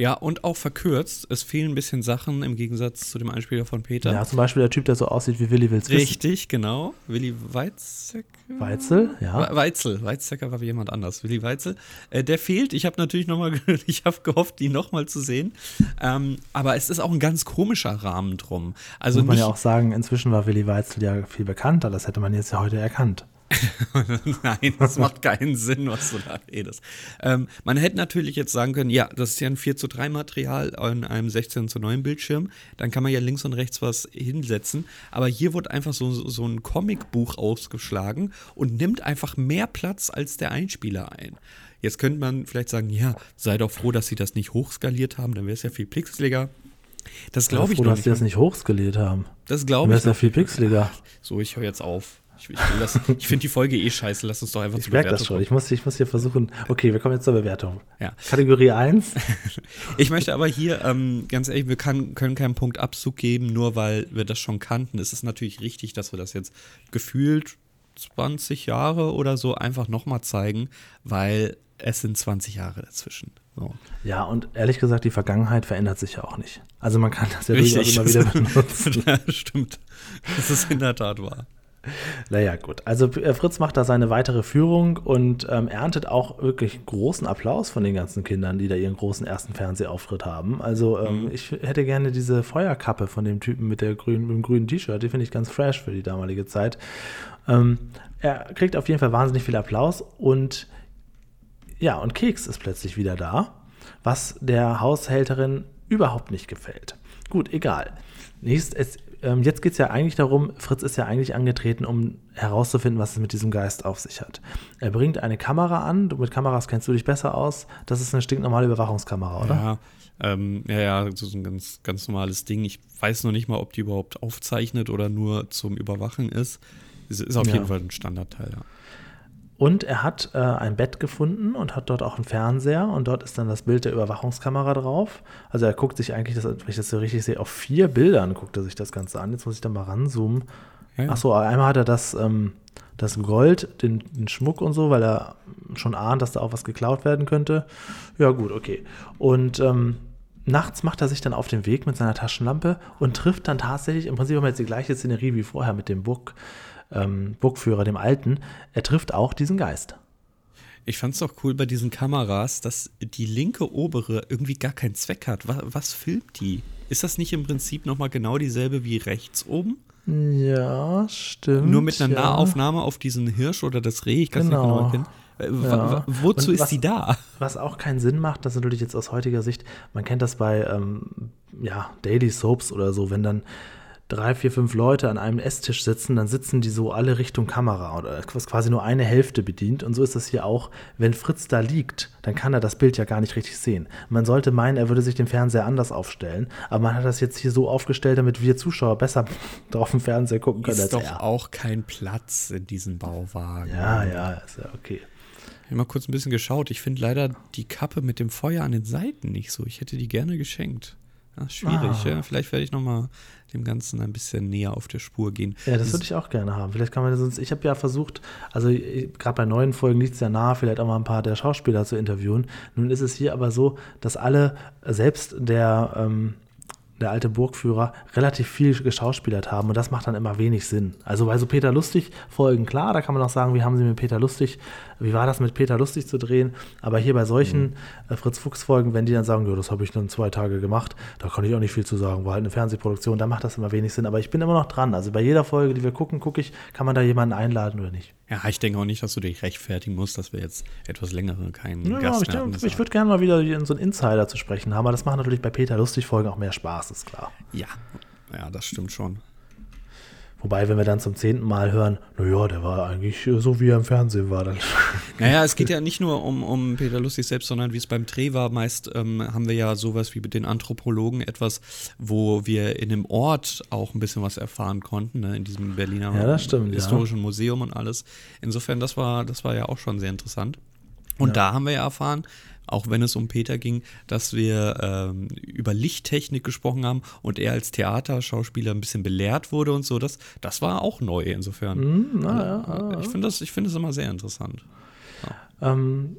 S3: Ja, und auch verkürzt. Es fehlen ein bisschen Sachen im Gegensatz zu dem Einspieler von Peter.
S2: Ja, zum Beispiel der Typ, der so aussieht wie Willi Wills
S3: Richtig, genau. Willi Weizsäcker.
S2: Weitzel, ja.
S3: Weitzel. Weizsäcker war wie jemand anders. Willi Weitzel. Äh, der fehlt. Ich habe natürlich nochmal, (laughs) ich habe gehofft, ihn nochmal zu sehen. Ähm, aber es ist auch ein ganz komischer Rahmen drum. Also
S2: Muss man ja auch sagen, inzwischen war Willi Weitzel ja viel bekannter. Das hätte man jetzt ja heute erkannt. (laughs)
S3: Nein, das macht keinen Sinn, was du da redest. Ähm, man hätte natürlich jetzt sagen können, ja, das ist ja ein 4 zu 3 Material an einem 16 zu 9 Bildschirm. Dann kann man ja links und rechts was hinsetzen. Aber hier wird einfach so, so ein Comicbuch ausgeschlagen und nimmt einfach mehr Platz als der Einspieler ein. Jetzt könnte man vielleicht sagen, ja, sei doch froh, dass sie das nicht hochskaliert haben, dann wäre es ja viel pixeliger.
S2: Das glaube ich froh, noch dass nicht. sie das nicht hochskaliert haben.
S3: Das glaube ich.
S2: Dann wäre es ja viel pixeliger.
S3: So, ich höre jetzt auf. Ich, ich, ich finde die Folge eh scheiße. Lass uns doch einfach
S2: ich zur Bewertung. das schon. Ich muss, ich muss hier versuchen. Okay, wir kommen jetzt zur Bewertung. Ja. Kategorie 1. (laughs)
S3: ich möchte aber hier, ähm, ganz ehrlich, wir kann, können keinen Punkt Abzug geben, nur weil wir das schon kannten. Es ist natürlich richtig, dass wir das jetzt gefühlt 20 Jahre oder so einfach nochmal zeigen, weil es sind 20 Jahre dazwischen. So.
S2: Ja, und ehrlich gesagt, die Vergangenheit verändert sich ja auch nicht. Also man kann das ja durchaus immer wieder (laughs) benutzen.
S3: ja, stimmt. Das ist in der Tat wahr.
S2: Naja, gut. Also äh, Fritz macht da seine weitere Führung und ähm, erntet auch wirklich großen Applaus von den ganzen Kindern, die da ihren großen ersten Fernsehauftritt haben. Also ähm, mhm. ich hätte gerne diese Feuerkappe von dem Typen mit, der grünen, mit dem grünen T-Shirt. Die finde ich ganz fresh für die damalige Zeit. Ähm, er kriegt auf jeden Fall wahnsinnig viel Applaus und ja, und Keks ist plötzlich wieder da, was der Haushälterin überhaupt nicht gefällt. Gut, egal. Nächst, es, ähm, jetzt geht es ja eigentlich darum, Fritz ist ja eigentlich angetreten, um herauszufinden, was es mit diesem Geist auf sich hat. Er bringt eine Kamera an, du mit Kameras kennst du dich besser aus. Das ist eine stinknormale Überwachungskamera, oder?
S3: Ja. Ähm, ja, ja, so ein ganz, ganz normales Ding. Ich weiß noch nicht mal, ob die überhaupt aufzeichnet oder nur zum Überwachen ist. Es ist auf ja. jeden Fall ein Standardteil, ja.
S2: Und er hat äh, ein Bett gefunden und hat dort auch einen Fernseher und dort ist dann das Bild der Überwachungskamera drauf. Also er guckt sich eigentlich, das, wenn ich das so richtig sehe, auf vier Bildern guckt er sich das Ganze an. Jetzt muss ich da mal ranzoomen. Ja. Achso, einmal hat er das, ähm, das Gold, den, den, Schmuck und so, weil er schon ahnt, dass da auch was geklaut werden könnte. Ja gut, okay. Und ähm, nachts macht er sich dann auf den Weg mit seiner Taschenlampe und trifft dann tatsächlich, im Prinzip haben wir jetzt die gleiche Szenerie wie vorher mit dem Burg ähm, Burgführer, dem Alten, er trifft auch diesen Geist.
S3: Ich fand es auch cool bei diesen Kameras, dass die linke obere irgendwie gar keinen Zweck hat. Was, was filmt die? Ist das nicht im Prinzip nochmal genau dieselbe wie rechts oben?
S2: Ja, stimmt.
S3: Nur mit einer ja. Nahaufnahme auf diesen Hirsch oder das Reh, ich kann es genau. nicht genau erkennen. Ja. Wozu was, ist sie da?
S2: Was auch keinen Sinn macht, das ist natürlich jetzt aus heutiger Sicht, man kennt das bei ähm, ja, Daily Soaps oder so, wenn dann drei, vier, fünf Leute an einem Esstisch sitzen, dann sitzen die so alle Richtung Kamera oder was quasi nur eine Hälfte bedient. Und so ist das hier auch. Wenn Fritz da liegt, dann kann er das Bild ja gar nicht richtig sehen. Man sollte meinen, er würde sich den Fernseher anders aufstellen, aber man hat das jetzt hier so aufgestellt, damit wir Zuschauer besser (laughs) drauf im Fernseher gucken können
S3: ist doch er. auch kein Platz in diesem Bauwagen.
S2: Ja, ja, ist ja okay.
S3: Ich habe mal kurz ein bisschen geschaut. Ich finde leider die Kappe mit dem Feuer an den Seiten nicht so. Ich hätte die gerne geschenkt. Ist schwierig,
S2: Ah.
S3: ja. Vielleicht werde ich nochmal dem Ganzen ein bisschen näher auf der Spur gehen.
S2: Ja, das würde ich auch gerne haben. Vielleicht kann man sonst. Ich habe ja versucht, also gerade bei neuen Folgen liegt es ja nahe, vielleicht auch mal ein paar der Schauspieler zu interviewen. Nun ist es hier aber so, dass alle, äh, selbst der, ähm, der alte Burgführer, relativ viel geschauspielert haben und das macht dann immer wenig Sinn. Also bei so Peter Lustig Folgen, klar, da kann man auch sagen, wie haben sie mit Peter Lustig, wie war das mit Peter Lustig zu drehen? Aber hier bei solchen äh, Fritz Fuchs Folgen, wenn die dann sagen, ja, das habe ich dann zwei Tage gemacht, da kann ich auch nicht viel zu sagen, war halt eine Fernsehproduktion, da macht das immer wenig Sinn. Aber ich bin immer noch dran. Also bei jeder Folge, die wir gucken, gucke ich, kann man da jemanden einladen oder nicht.
S3: Ja, ich denke auch nicht, dass du dich rechtfertigen musst, dass wir jetzt etwas längere keinen
S2: Ja,
S3: Gast
S2: ich,
S3: hatten.
S2: ich würde gerne mal wieder so einen Insider zu sprechen haben, aber das macht natürlich bei Peter Lustig Folgen auch mehr Spaß, ist klar.
S3: ja, ja, das stimmt schon.
S2: Wobei, wenn wir dann zum zehnten Mal hören, naja, der war eigentlich äh, so, wie er im Fernsehen war, dann. (laughs)
S3: Naja, es geht ja nicht nur um, um Peter Lustig selbst, sondern wie es beim Dreh war. Meist ähm, haben wir ja sowas wie mit den Anthropologen, etwas, wo wir in einem Ort auch ein bisschen was erfahren konnten, ne, in diesem Berliner
S2: Ja, stimmt, ja.
S3: historischen Museum und alles. Insofern, das war, das war ja auch schon sehr interessant. Und
S2: Ja.
S3: da haben wir ja erfahren, auch wenn es um Peter ging, dass wir ähm, über Lichttechnik gesprochen haben und er als Theaterschauspieler ein bisschen belehrt wurde und so. Das, das war auch neu insofern.
S2: Hm, na, ja, ja.
S3: Ich finde das, ich finde das immer sehr interessant.
S2: Ähm,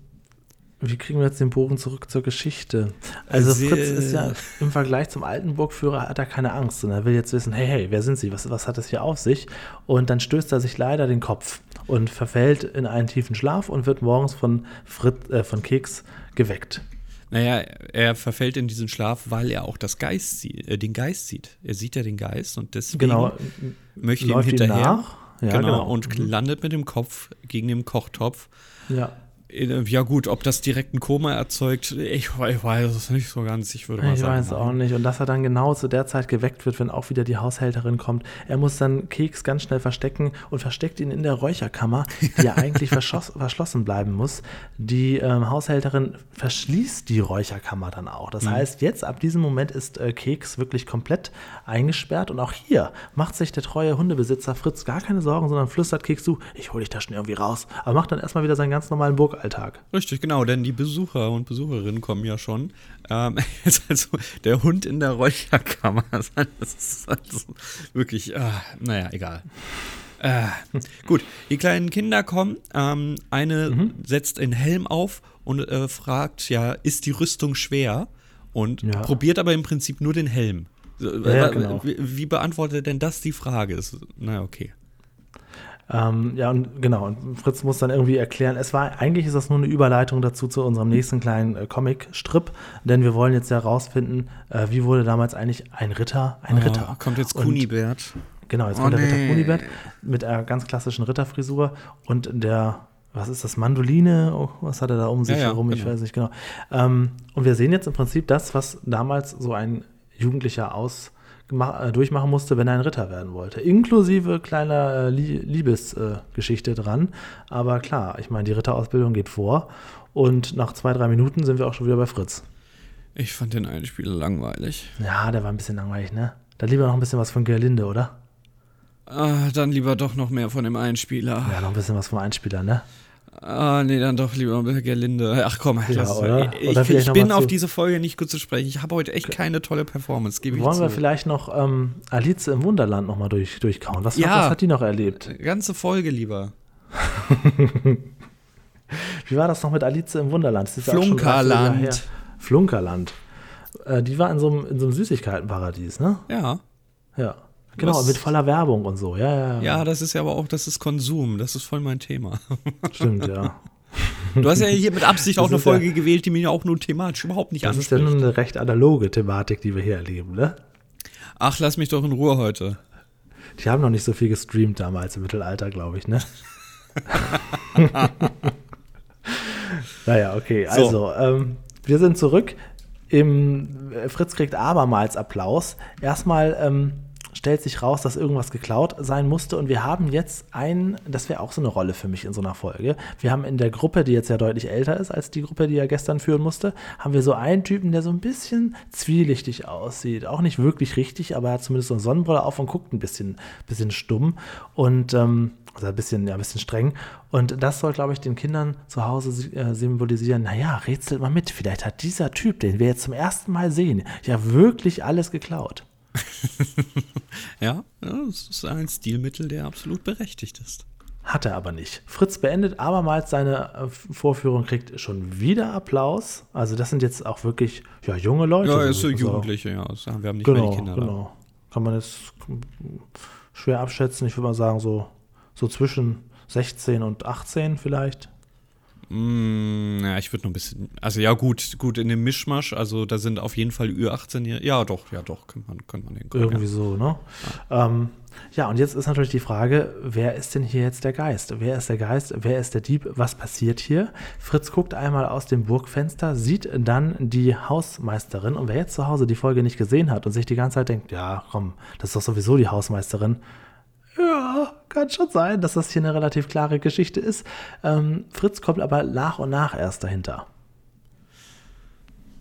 S2: wie kriegen wir jetzt den Bogen zurück zur Geschichte? Also
S3: Sehr-
S2: Fritz ist ja im Vergleich zum alten Burgführer hat er keine Angst und er will jetzt wissen, hey, hey, wer sind Sie? Was, was hat es hier auf sich? Und dann stößt er sich leider den Kopf und verfällt in einen tiefen Schlaf und wird morgens von, Fritz, äh, von Keks geweckt.
S3: Naja, er verfällt in diesen Schlaf, weil er auch das Geist sieht, äh, den Geist sieht. Er sieht ja den Geist und deswegen
S2: Genau.
S3: möchte ihm
S2: ihm
S3: hinterher.
S2: nach. Ja,
S3: genau,
S2: genau.
S3: Und landet mit dem Kopf gegen den Kochtopf.
S2: Ja.
S3: Ja gut, ob das direkt ein Koma erzeugt, ich weiß, ich weiß es nicht so ganz. Ich würde mal
S2: Ich
S3: sagen.
S2: weiß auch nicht. Und dass er dann genau zu der Zeit geweckt wird, wenn auch wieder die Haushälterin kommt. Er muss dann Keks ganz schnell verstecken und versteckt ihn in der Räucherkammer, die ja eigentlich (laughs) verschlossen bleiben muss. Die ähm, Haushälterin verschließt die Räucherkammer dann auch.
S3: Mhm.
S2: Das heißt, jetzt ab diesem Moment ist äh, Keks wirklich komplett eingesperrt. Und auch hier macht sich der treue Hundebesitzer Fritz gar keine Sorgen, sondern flüstert Keks zu, ich hole dich da schon irgendwie raus. Aber macht dann erstmal wieder seinen ganz normalen Burgalltag.
S3: Richtig, genau, denn die Besucher und Besucherinnen kommen ja schon. Ähm, (laughs) jetzt also der Hund in der Räucherkammer. (laughs) Das ist also wirklich, ah, naja, egal. Äh, gut, die kleinen Kinder kommen. Ähm, eine
S2: Mhm.
S3: setzt einen Helm auf und äh, fragt, ja, ist die Rüstung schwer? Und
S2: Ja.
S3: probiert aber im Prinzip nur den Helm.
S2: Ja,
S3: äh,
S2: genau.
S3: wie, wie beantwortet denn das die Frage? Ist, na, okay.
S2: Ähm, ja, und genau, und Fritz muss dann irgendwie erklären, es war, eigentlich ist das nur eine Überleitung dazu zu unserem nächsten kleinen äh, Comic-Strip, denn wir wollen jetzt ja rausfinden, äh, wie wurde damals eigentlich ein Ritter ein Ritter.
S3: Oh, kommt jetzt Kunibert.
S2: Genau, jetzt
S3: Oh,
S2: kommt der Ritter
S3: nee.
S2: Kunibert mit einer ganz klassischen Ritterfrisur und der, was ist das, Mandoline? Oh, was hat er da um sich
S3: Ja, ja,
S2: herum? Ich
S3: genau.
S2: weiß nicht genau. Ähm, und wir sehen jetzt im Prinzip das, was damals so ein Jugendlicher aus durchmachen musste, wenn er ein Ritter werden wollte. Inklusive kleiner äh, Lie Liebesgeschichte äh, dran. Aber klar, ich meine, die Ritterausbildung geht vor und nach zwei, drei Minuten sind wir auch schon wieder bei Fritz.
S3: Ich fand den Einspieler langweilig.
S2: Ja, der war ein bisschen langweilig, ne? Da lieber noch ein bisschen was von Gerlinde, oder?
S3: Ah, dann lieber doch noch mehr von dem Einspieler.
S2: Ja, noch ein bisschen was vom Einspieler, ne?
S3: Ah, nee, dann doch lieber Gerlinde. Ach komm,
S2: Ja,
S3: lass-
S2: oder?
S3: Ich,
S2: Oder
S3: ich, bin auf diese Folge nicht gut zu sprechen. Ich habe heute echt keine tolle Performance, gebe ich
S2: Wollen
S3: zu.
S2: wir vielleicht noch ähm, Alice im Wunderland nochmal durch, durchkauen? Was,
S3: Ja.
S2: was hat die noch erlebt?
S3: Ganze Folge lieber. (laughs)
S2: Wie war das noch mit Alice im Wunderland?
S3: Flunkerland.
S2: Flunkerland. Äh, die war in so einem, in so einem Süßigkeitenparadies, ne?
S3: Ja.
S2: Ja. Genau,
S3: Was?
S2: mit voller Werbung und so. Ja, ja,
S3: Ja, das ist ja aber auch, das ist Konsum. Das ist voll mein Thema. (laughs)
S2: Stimmt, ja.
S3: Du hast ja hier mit Absicht
S2: Das
S3: auch eine
S2: ist ja-
S3: Folge gewählt, die mich auch nur thematisch überhaupt nicht
S2: Das ist ja
S3: anspricht.
S2: nun eine recht analoge Thematik, die wir hier erleben, ne?
S3: Ach, lass mich doch in Ruhe heute.
S2: Die haben noch nicht so viel gestreamt damals im Mittelalter, glaube ich, ne? (laughs) naja, okay.
S3: So.
S2: Also, ähm, wir sind zurück. Im, äh, Fritz kriegt abermals Applaus. Erstmal ähm, stellt sich raus, dass irgendwas geklaut sein musste. Und wir haben jetzt einen, das wäre auch so eine Rolle für mich in so einer Folge. Wir haben in der Gruppe, die jetzt ja deutlich älter ist als die Gruppe, die er gestern führen musste, haben wir so einen Typen, der so ein bisschen zwielichtig aussieht. Auch nicht wirklich richtig, aber er hat zumindest so eine Sonnenbrille auf und guckt ein bisschen, bisschen stumm. Und ähm, Also ein bisschen, ja, ein bisschen streng. Und das soll, glaube ich, den Kindern zu Hause äh, symbolisieren, naja, rätselt mal mit, vielleicht hat dieser Typ, den wir jetzt zum ersten Mal sehen, ja wirklich alles geklaut. (laughs)
S3: ja, das ist ein Stilmittel, der absolut berechtigt ist.
S2: Hat er aber nicht. Fritz beendet abermals seine äh, Vorführung, kriegt schon wieder Applaus. Also das sind jetzt auch wirklich ja, junge Leute.
S3: Ja, ist so Jugendliche, ja. Wir haben nicht
S2: genau,
S3: mehr die Kinder
S2: genau. Da. Kann man jetzt schwer abschätzen. Ich würde mal sagen, so, so zwischen 16 und 18 vielleicht.
S3: Mm, ja, ich würde noch ein bisschen. Also ja, gut, gut, in dem Mischmasch, also da sind auf jeden Fall Ü18 Ja, doch, ja, doch, könnte man, könnte man
S2: hinkommen. Irgendwie ja. so, ne? Ja. Ähm, ja, und jetzt ist natürlich die Frage, wer ist denn hier jetzt der Geist? Wer ist der Geist? Wer ist der Dieb? Was passiert hier? Fritz guckt einmal aus dem Burgfenster, sieht dann die Hausmeisterin. Und wer jetzt zu Hause die Folge nicht gesehen hat und sich die ganze Zeit denkt, ja, komm, das ist doch sowieso die Hausmeisterin, ja, kann schon sein, dass das hier eine relativ klare Geschichte ist. Ähm, Fritz kommt aber nach und nach erst dahinter.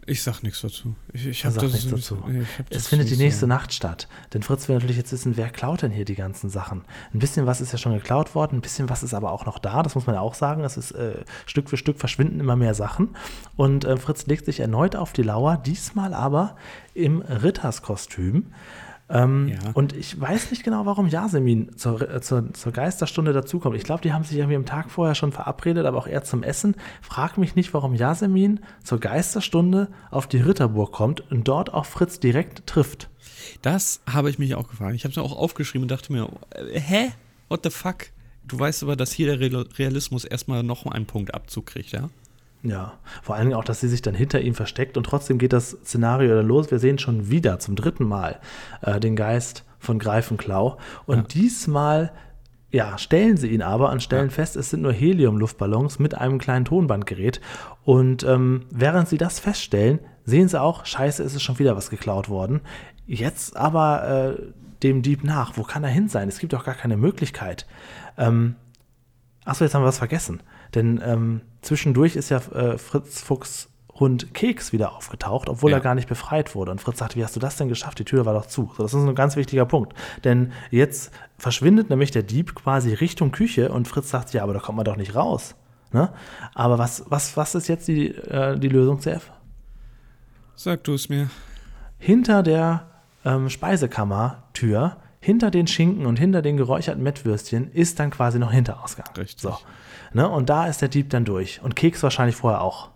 S3: Ich sag nichts dazu. Ich, ich
S2: habe nichts dazu. Hab es findet die nächste so. Nacht statt. Denn Fritz will natürlich jetzt wissen, wer klaut denn hier die ganzen Sachen. Ein bisschen was ist ja schon geklaut worden, ein bisschen was ist aber auch noch da. Das muss man ja auch sagen. Es ist äh, Stück für Stück verschwinden immer mehr Sachen. Und äh, Fritz legt sich erneut auf die Lauer, diesmal aber im Ritterskostüm. Ähm, ja. Und ich weiß nicht genau, warum Yasemin zur, äh, zur, zur Geisterstunde dazukommt. Ich glaube, die haben sich irgendwie am Tag vorher schon verabredet, aber auch eher zum Essen. Frag mich nicht, warum Yasemin zur Geisterstunde auf die Ritterburg kommt und dort auch Fritz direkt trifft.
S3: Das habe ich mich auch gefragt. Ich habe es auch aufgeschrieben und dachte mir, äh, hä? What the fuck? Du weißt aber, dass hier der Realismus erstmal noch einen Punkt Abzug kriegt, ja?
S2: Ja, vor allen Dingen auch, dass sie sich dann hinter ihm versteckt und trotzdem geht das Szenario dann los. Wir sehen schon wieder zum dritten Mal äh, den Geist von Greifenklau und ja. diesmal ja, stellen sie ihn aber und stellen ja. fest, es sind nur Helium-Luftballons mit einem kleinen Tonbandgerät. Und ähm, während sie das feststellen, sehen sie auch, scheiße, ist es schon wieder was geklaut worden. Jetzt aber äh, dem Dieb nach. Wo kann er hin sein? Es gibt doch gar keine Möglichkeit. Ähm, achso, jetzt haben wir was vergessen. Denn ähm, zwischendurch ist ja äh, Fritz Fuchs Hund Keks wieder aufgetaucht, obwohl ja. er gar nicht befreit wurde. Und Fritz sagte, wie hast du das denn geschafft? Die Tür war doch zu. So, das ist ein ganz wichtiger Punkt. Denn jetzt verschwindet nämlich der Dieb quasi Richtung Küche und Fritz sagt, ja, aber da kommt man doch nicht raus. Ne? Aber was, was, was ist jetzt die, äh, die Lösung, CF?
S3: Sag du es mir.
S2: Hinter der ähm, Speisekammertür, hinter den Schinken und hinter den geräucherten Mettwürstchen ist dann quasi noch Hinterausgang.
S3: Richtig.
S2: So. Ne? Und da ist der Dieb dann durch. Und Keks wahrscheinlich vorher auch.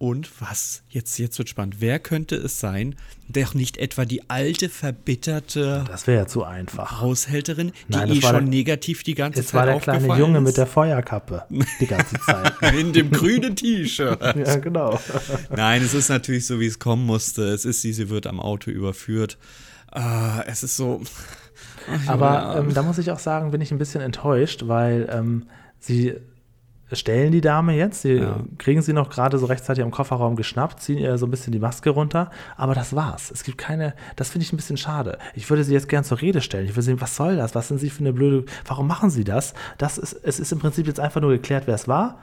S3: Und was? Jetzt, jetzt wird spannend. Wer könnte es sein, der nicht etwa die alte, verbitterte.
S2: Das wäre ja zu einfach.
S3: Haushälterin, die Nein, eh schon der, negativ die ganze Zeit
S2: war der kleine Junge ist. mit der Feuerkappe. Die ganze Zeit. (laughs)
S3: In dem grünen T-Shirt. (laughs)
S2: ja, genau.
S3: Nein, es ist natürlich so, wie es kommen musste. Es ist sie, sie wird am Auto überführt. Ah, es ist so.
S2: Ach, Aber ähm, da muss ich auch sagen, bin ich ein bisschen enttäuscht, weil ähm, sie stellen die Dame jetzt. Sie ja. kriegen sie noch gerade so rechtzeitig am Kofferraum geschnappt, ziehen ihr so ein bisschen die Maske runter. Aber das war's. Es gibt keine, das finde ich ein bisschen schade. Ich würde sie jetzt gern zur Rede stellen. Ich würde sehen, was soll das? Was sind sie für eine blöde, warum machen sie das? Das ist, es ist im Prinzip jetzt einfach nur geklärt, wer es war.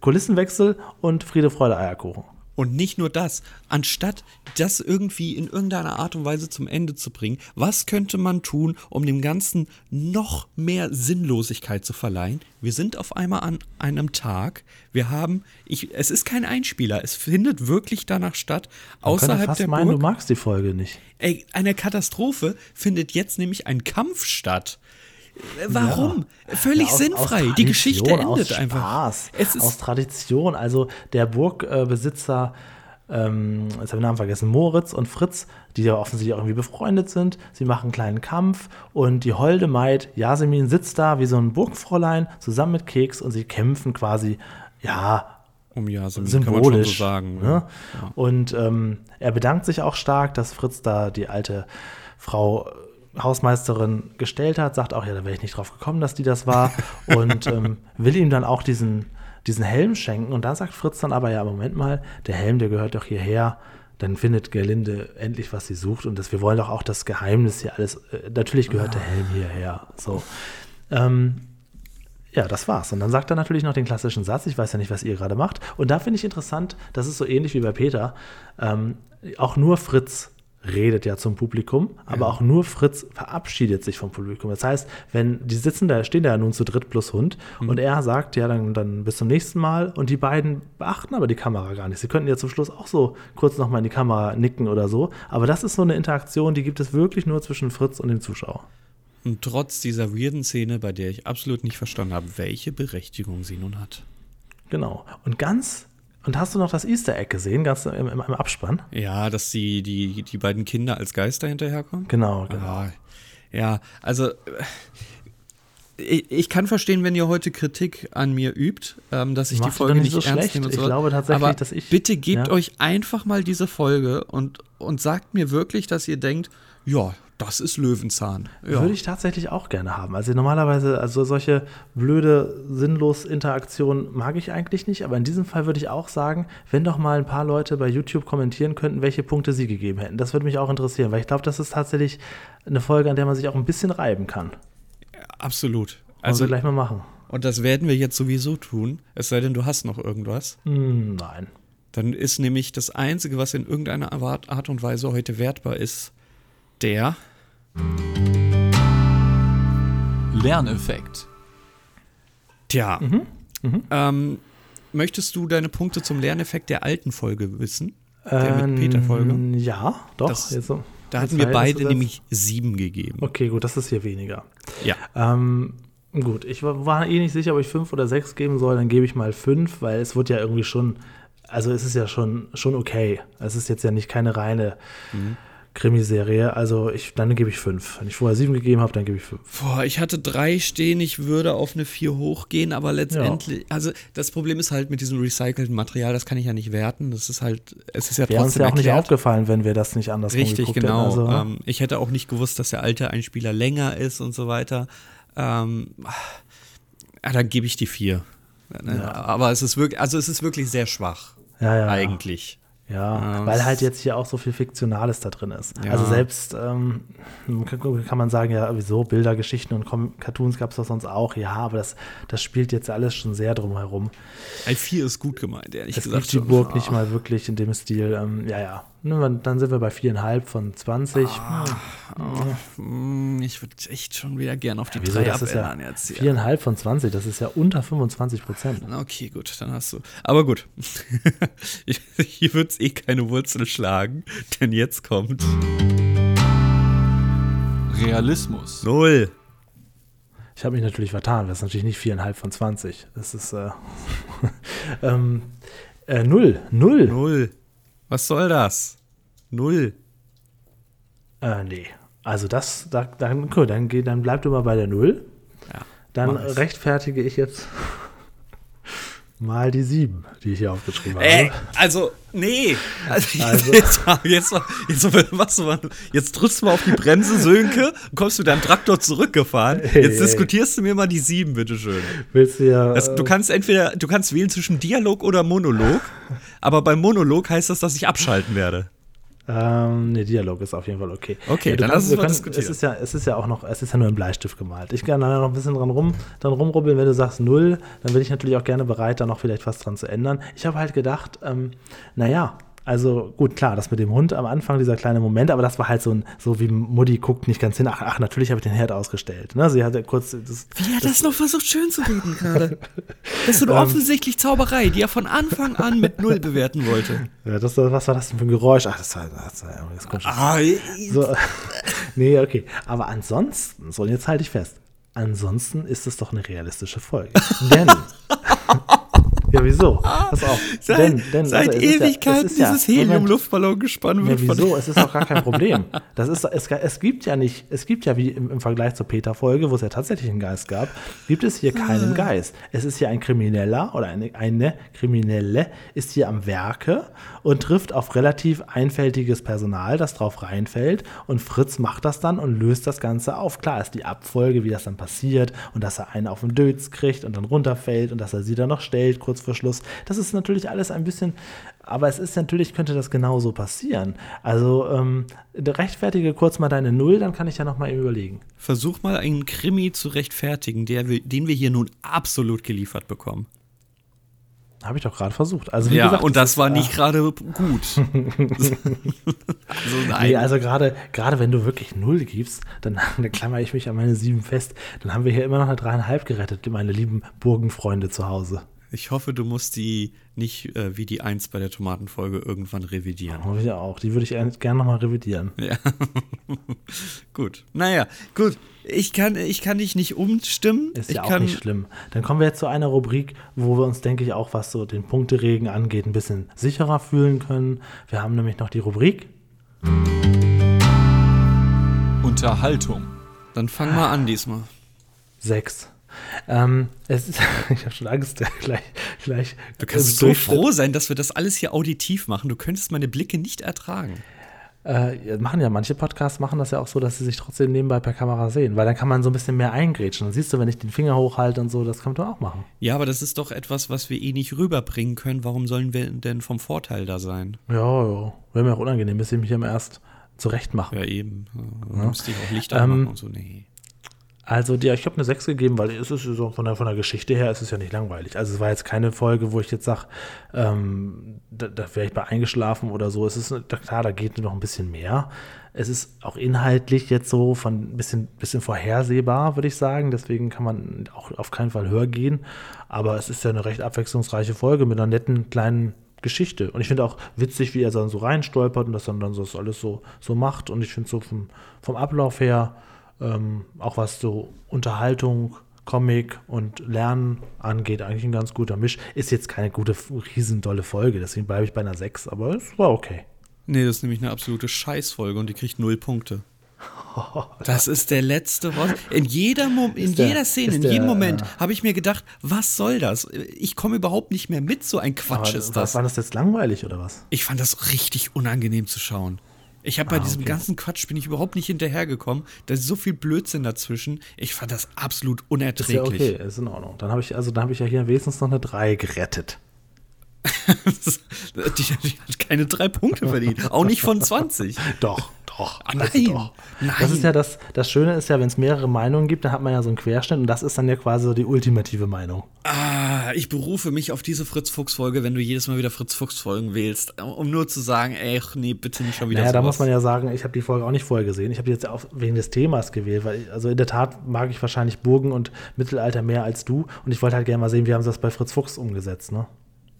S2: Kulissenwechsel und Friede, Freude, Eierkuchen.
S3: Und nicht nur das, anstatt das irgendwie in irgendeiner Art und Weise zum Ende zu bringen, was könnte man tun, um dem Ganzen noch mehr Sinnlosigkeit zu verleihen? Wir sind auf einmal an einem Tag, wir haben, ich, es ist kein Einspieler, es findet wirklich danach statt,
S2: man außerhalb fast der meinen, Burg. Du magst die Folge nicht.
S3: Ey, eine Katastrophe findet jetzt nämlich ein Kampf statt. Warum? Ja. Völlig ja, aus, sinnfrei. Aus die Geschichte endet aus einfach.
S2: Spaß. Es ist aus Tradition. Also der Burgbesitzer, ähm, jetzt habe ich den Namen vergessen, Moritz und Fritz, die ja offensichtlich auch irgendwie befreundet sind. Sie machen einen kleinen Kampf und die holde Maid Yasemin sitzt da wie so ein Burgfräulein zusammen mit Keks und sie kämpfen quasi, ja,
S3: um Yasemin,
S2: symbolisch.
S3: So sagen,
S2: ne? ja. Und ähm, er bedankt sich auch stark, dass Fritz da die alte Frau Hausmeisterin gestellt hat, sagt auch, ja, da wäre ich nicht drauf gekommen, dass die das war und (laughs) ähm, will ihm dann auch diesen, diesen Helm schenken und dann sagt Fritz dann aber, ja, Moment mal, der Helm, der gehört doch hierher, dann findet Gerlinde endlich, was sie sucht und das, wir wollen doch auch das Geheimnis hier alles, äh, natürlich gehört der Helm hierher, so. Ähm, ja, das war's. Und dann sagt er natürlich noch den klassischen Satz, ich weiß ja nicht, was ihr gerade macht. Und da finde ich interessant, das ist so ähnlich wie bei Peter, ähm, auch nur Fritz redet ja zum Publikum, aber auch nur Fritz verabschiedet sich vom Publikum. Das heißt, wenn die sitzen da, stehen da ja nun zu dritt plus Hund und er sagt, ja, dann, dann bis zum nächsten Mal und die beiden beachten aber die Kamera gar nicht. Sie könnten ja zum Schluss auch so kurz nochmal in die Kamera nicken oder so, aber das ist so eine Interaktion, die gibt es wirklich nur zwischen Fritz und dem Zuschauer.
S3: Und trotz dieser weirden Szene, bei der ich absolut nicht verstanden habe, welche Berechtigung sie nun hat.
S2: Genau. Und ganz und hast du noch das Easter Egg gesehen, ganz im, im, Abspann?
S3: Ja, dass die, die, die beiden Kinder als Geister hinterherkommen?
S2: Genau, genau.
S3: Ah, ja, also äh, ich, ich kann verstehen, wenn ihr heute Kritik an mir übt, ähm, dass ich
S2: Macht
S3: die Folge nicht,
S2: nicht so
S3: ernst
S2: schlecht.
S3: nehme. und
S2: Ich
S3: so.
S2: glaube tatsächlich,
S3: Aber
S2: dass ich-
S3: bitte gebt
S2: ja.
S3: euch einfach mal diese Folge und, und sagt mir wirklich, dass ihr denkt, ja, das ist Löwenzahn. Ja.
S2: Würde ich tatsächlich auch gerne haben. Also normalerweise, also solche blöde, sinnlos Interaktionen mag ich eigentlich nicht, aber in diesem Fall würde ich auch sagen, wenn doch mal ein paar Leute bei YouTube kommentieren könnten, welche Punkte sie gegeben hätten. Das würde mich auch interessieren, weil ich glaube, das ist tatsächlich eine Folge, an der man sich auch ein bisschen reiben kann.
S3: Absolut.
S2: Also wir gleich mal machen.
S3: und das werden wir jetzt sowieso tun, es sei denn, du hast noch irgendwas.
S2: Hm, nein.
S3: Dann ist nämlich das Einzige, was in irgendeiner Art und Weise heute wertbar ist, der.
S1: Lerneffekt.
S3: Tja. Ähm, möchtest du deine Punkte zum Lerneffekt der alten Folge wissen? Der mit Peter-Folge?
S2: Ähm, Ja, doch.
S3: Das-
S2: jetzt
S3: Da hatten wir beide nämlich sieben gegeben.
S2: Okay, gut, das ist hier weniger.
S3: Ja.
S2: Ähm, gut, ich war, war eh nicht sicher, ob ich fünf oder sechs geben soll. Dann gebe ich mal fünf, weil es wird ja irgendwie schon, also es ist ja schon, schon okay. Es ist jetzt ja nicht keine reine
S3: Mhm.
S2: Krimiserie. Also ich, dann gebe ich fünf. Wenn ich vorher sieben gegeben habe, dann gebe ich fünf.
S3: Boah, ich hatte drei stehen, ich würde auf eine vier hochgehen, aber letztendlich, also das Problem ist halt mit diesem recycelten Material, das kann ich ja nicht werten. Das ist halt, es ist ja
S2: Wäre uns
S3: trotzdem
S2: ja auch nicht
S3: erklärt.
S2: aufgefallen, wenn wir das nicht anders
S3: Richtig, genau.
S2: Hätten. Also,
S3: ähm, ich hätte auch nicht gewusst, dass der alte Einspieler länger ist und so weiter. Ähm, ja, dann gebe ich die vier. Ne? Aber es ist wirklich, also es ist wirklich sehr schwach.
S2: Ja, ja.
S3: Eigentlich.
S2: Ja,
S3: Ja,
S2: weil
S3: es-
S2: halt jetzt hier auch so viel Fiktionales da drin ist.
S3: Ja.
S2: Also selbst ähm, kann, man sagen, ja, wieso Bilder, Geschichten und Com Cartoons gab es doch sonst auch. Ja, aber das, das spielt jetzt alles schon sehr drumherum.
S3: Ey, vier ist gut gemeint, ehrlich
S2: Es
S3: gesagt.
S2: gibt die. Burg nicht mal wirklich in dem Stil. Ähm, ja, ja. Dann sind wir bei viereinhalb von 20.
S3: Hm, Ich würde echt schon wieder gern auf die
S2: Wieso,
S3: drei
S2: das ist ja
S3: jetzt. hier.
S2: viereinhalb von 20, das ist ja unter 25 Prozent.
S3: Okay, gut, dann hast du. Aber gut. (laughs) Hier wird es eh keine Wurzel schlagen, denn jetzt kommt
S1: Realismus.
S3: Null.
S2: Ich habe mich natürlich vertan, das ist natürlich nicht viereinhalb von 20. Das ist äh, (laughs) ähm, äh, null. Null.
S3: Null. Was soll das? Null.
S2: Äh, nee. Also das, da, dann, cool, dann, dann bleib du mal bei der Null.
S3: Ja.
S2: Dann rechtfertige ich jetzt (laughs) mal die sieben, die ich hier aufgeschrieben habe.
S3: Ey, also, nee. Also,
S2: Also-
S3: Jetzt, jetzt, jetzt, machst du mal, jetzt drückst du mal auf die Bremse, Sönke, und kommst du deinem Traktor zurückgefahren.
S2: Hey,
S3: Jetzt
S2: hey.
S3: diskutierst du mir mal die sieben, bitteschön.
S2: Willst du ja.
S3: Das,
S2: äh,
S3: du kannst entweder, du kannst wählen zwischen Dialog oder Monolog, aber beim Monolog heißt das, dass ich abschalten werde.
S2: Ähm, nee, Dialog ist auf jeden Fall okay.
S3: Okay,
S2: du
S3: dann
S2: kannst-
S3: lass uns
S2: kannst-. Es ist, ja, es ist ja auch noch, es ist ja nur in Bleistift gemalt. Ich kann da noch ein bisschen dran, rum, dran rumrubbeln, wenn du sagst null, dann bin ich natürlich auch gerne bereit, da noch vielleicht was dran zu ändern. Ich habe halt gedacht, ähm, naja, also gut, klar, das mit dem Hund am Anfang, dieser kleine Moment, aber das war halt so ein, so wie Mutti guckt nicht ganz hin, ach, ach natürlich habe ich den Herd ausgestellt. Ne? Sie hatte kurz das,
S3: Wie hat das noch versucht schön zu reden gerade? (laughs) Das ist
S2: Ähm.
S3: eine offensichtlich Zauberei, die er von Anfang an mit Null bewerten wollte.
S2: ja, das, was war das denn für ein Geräusch? Ach, das war, das war das komische
S3: Ah,
S2: So, (laughs) nee, okay. Aber ansonsten, so und jetzt halte ich fest, ansonsten ist es doch eine realistische Folge. Denn. (laughs) ja, wieso? Pass auf. (laughs)
S3: seit
S2: denn, denn,
S3: seit
S2: also, ja-
S3: Ewigkeiten
S2: ja-
S3: dieses. Helium-Luftballon gespannt
S2: Ja,
S3: wird. von-
S2: wieso? Es ist doch gar kein (laughs) Problem. Das ist, es, es gibt ja nicht, es gibt ja wie im, im Vergleich zur Peter-Folge, wo es ja tatsächlich einen Geist gab, gibt es hier keinen Geist. Es ist hier ein Krimineller oder eine, eine Kriminelle ist hier am Werke und trifft auf relativ einfältiges Personal, das drauf reinfällt und Fritz macht das dann und löst das Ganze auf. Klar ist die Abfolge, wie das dann passiert und dass er einen auf den Dötz kriegt und dann runterfällt und dass er sie dann noch stellt, kurz vor Schluss. Das ist natürlich alles ein bisschen, aber es ist natürlich, könnte das genauso passieren. Also ähm, rechtfertige kurz mal deine Null, dann kann ich ja noch mal eben überlegen.
S3: Versuch mal einen Krimi zu rechtfertigen, der, den wir hier nun absolut geliefert bekommen.
S2: Habe ich doch gerade versucht. Also, wie
S3: Ja,
S2: gesagt,
S3: und das
S2: ist,
S3: war nicht gerade gut. (laughs) so, nein.
S2: Nee, also gerade gerade wenn du wirklich null gibst, dann, (laughs) dann klammer ich mich an meine sieben fest. Dann haben wir hier immer noch eine dreieinhalb gerettet, meine lieben Burgenfreunde zu Hause.
S3: Ich hoffe, du musst die nicht äh, wie die Eins bei der Tomatenfolge irgendwann revidieren.
S2: Hoffe ich auch. Die würde ich gerne nochmal revidieren.
S3: Ja. (laughs) gut. Naja, gut. Ich kann, ich kann dich nicht umstimmen.
S2: Ist
S3: ich
S2: ja auch
S3: kann,
S2: nicht schlimm. Dann kommen wir jetzt zu einer Rubrik, wo wir uns, denke ich, auch was so den Punkteregen angeht, ein bisschen sicherer fühlen können. Wir haben nämlich noch die Rubrik.
S1: Unterhaltung.
S3: Dann fang mal an diesmal.
S2: Sechs. Ähm, es ist, (laughs) ich habe schon Angst, (laughs) gleich, gleich.
S3: Du kannst so froh sein, dass wir das alles hier auditiv machen. Du könntest meine Blicke nicht ertragen.
S2: Äh, ja, machen ja manche Podcasts machen das ja auch so, dass sie sich trotzdem nebenbei per Kamera sehen, weil dann kann man so ein bisschen mehr eingrätschen. Dann siehst du, wenn ich den Finger hochhalte und so, das kann man auch machen.
S3: Ja, aber das ist doch etwas, was wir eh nicht rüberbringen können. Warum sollen wir denn vom Vorteil da sein?
S2: Ja, ja. Wäre mir auch unangenehm, bis ich mich immer erst zurecht mache.
S3: Ja, eben. Da müsste ich auch Lichter
S2: Ähm,
S3: und so. Nee.
S2: Also, die, ich habe eine 6 gegeben, weil es ist so von der, von der Geschichte her ist ja nicht langweilig. Also, es war jetzt keine Folge, wo ich jetzt sage, ähm, da, da wäre ich bei eingeschlafen oder so. Es ist klar, da geht noch ein bisschen mehr. Es ist auch inhaltlich jetzt so von ein bisschen, bisschen vorhersehbar, würde ich sagen. Deswegen kann man auch auf keinen Fall höher gehen. Aber es ist ja eine recht abwechslungsreiche Folge mit einer netten kleinen Geschichte. Und ich finde auch witzig, wie er dann so reinstolpert und das dann, dann so das alles so, so macht. Und ich finde so vom, vom Ablauf her, ähm, auch was so Unterhaltung, Comic und Lernen angeht, eigentlich ein ganz guter Misch. Ist jetzt keine gute, riesendolle Folge, deswegen bleibe ich bei einer 6, aber es war okay.
S3: Nee, das ist nämlich eine absolute Scheißfolge und die kriegt null Punkte. (laughs) Das ist der letzte Wort. In jeder, Mo in
S2: der-
S3: jeder Szene, in
S2: der,
S3: jedem Moment
S2: äh,
S3: habe ich mir gedacht, was soll das? Ich komme überhaupt nicht mehr mit, so ein Quatsch
S2: Aber
S3: ist das.
S2: war das jetzt langweilig oder was?
S3: Ich fand das richtig unangenehm zu schauen. Ich habe bei
S2: Ah,
S3: diesem
S2: okay.
S3: ganzen Quatsch bin ich überhaupt nicht hinterhergekommen. Da ist so viel Blödsinn dazwischen. Ich fand das absolut
S2: Ist ja
S3: unerträglich.
S2: okay, ist in Ordnung. Dann habe ich, also da habe ich ja hier wenigstens noch eine 3 gerettet. (laughs)
S3: die, die hat keine drei Punkte verdient. Auch nicht von 20. (laughs)
S2: Doch, doch.
S3: Ah,
S2: also
S3: nein,
S2: doch.
S3: nein.
S2: Das ist ja das, das Schöne ist ja, wenn es mehrere Meinungen gibt, dann hat man ja so einen Querschnitt und das ist dann ja quasi so die ultimative Meinung.
S3: Ah, ich berufe mich auf diese Fritz-Fuchs-Folge, wenn du jedes Mal wieder Fritz-Fuchs-Folgen wählst, um nur zu sagen, ey, nee, bitte nicht schon wieder
S2: Naja, da muss man ja sagen, ich habe die Folge auch nicht vorher gesehen. Ich habe die jetzt auch wegen des Themas gewählt, weil ich, also in der Tat mag ich wahrscheinlich Burgen und Mittelalter mehr als du und ich wollte halt gerne mal sehen, wie haben sie das bei Fritz Fuchs umgesetzt, ne?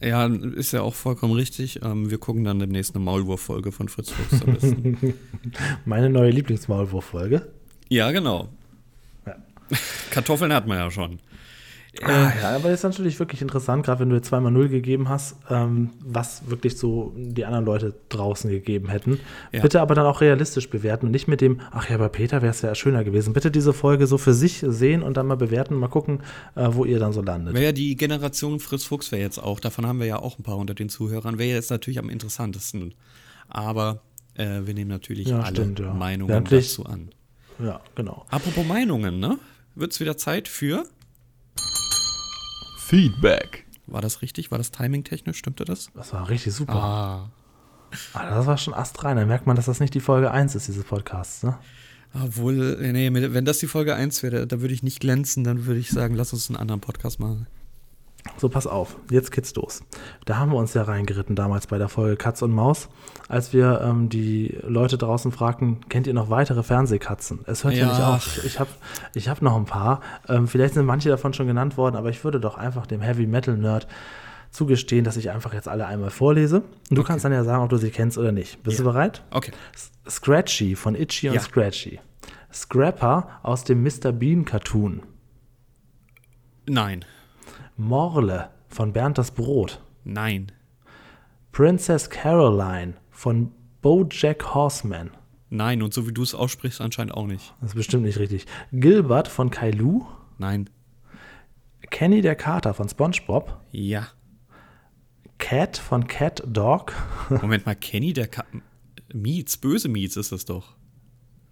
S3: Ja, ist ja auch vollkommen richtig. Ähm, wir gucken dann demnächst eine Maulwurf-Folge von Fritz Fuchs am besten. (laughs)
S2: Meine neue Lieblingsmaulwurf-Folge.
S3: ja, genau.
S2: Ja.
S3: Kartoffeln hat man ja schon.
S2: Ah, ja, aber das ist natürlich wirklich interessant, gerade wenn du jetzt zweimal Null gegeben hast, ähm, was wirklich so die anderen Leute draußen gegeben hätten.
S3: Ja.
S2: Bitte aber dann auch realistisch bewerten und nicht mit dem, ach ja, bei Peter wäre es ja schöner gewesen. Bitte diese Folge so für sich sehen und dann mal bewerten, mal gucken, äh, wo ihr dann so landet.
S3: Wäre ja die Generation Fritz Fuchs wäre jetzt auch, davon haben wir ja auch ein paar unter den Zuhörern, wäre jetzt natürlich am interessantesten. Aber äh, wir nehmen natürlich
S2: Ja,
S3: alle
S2: stimmt.
S3: Meinungen dazu an.
S2: Ja, genau.
S3: Apropos Meinungen, ne? Wird es wieder Zeit für.
S1: Feedback.
S3: War das richtig? War das timingtechnisch? Stimmte das?
S2: Das war richtig super.
S3: Ah.
S2: Ah, das war schon astrein. Da merkt man, dass das nicht die Folge 1 ist, dieses Podcasts. Ne?
S3: Obwohl, nee, wenn das die Folge 1 wäre, da würde ich nicht glänzen, dann würde ich sagen, lass uns einen anderen Podcast machen.
S2: So, pass auf, jetzt geht's los. Da haben wir uns ja reingeritten damals bei der Folge Katz und Maus, als wir ähm, die Leute draußen fragten, kennt ihr noch weitere Fernsehkatzen? Es hört ja,
S3: Ja.
S2: nicht auf. Ich, habe ich hab noch ein paar. Ähm, vielleicht sind manche davon schon genannt worden, aber ich würde doch einfach dem Heavy Metal Nerd zugestehen, dass ich einfach jetzt alle einmal vorlese. Und du kannst dann ja sagen, ob du sie kennst oder nicht. Bist du bereit?
S3: Okay.
S2: Scratchy von Itchy und
S3: Ja.
S2: Scratchy. Scrapper aus dem Mr. Bean Cartoon.
S3: Nein.
S2: Morle von Bernd das Brot.
S3: Nein.
S2: Princess Caroline von Bojack Horseman.
S3: Nein. Und so wie du es aussprichst, anscheinend auch nicht.
S2: Das ist bestimmt nicht richtig. Gilbert von Kailu.
S3: Nein.
S2: Kenny der Kater von SpongeBob.
S3: Ja.
S2: Cat von Cat Dog. (laughs)
S3: Moment mal, Kenny, der Ka Mietz, böse Mietz ist das doch.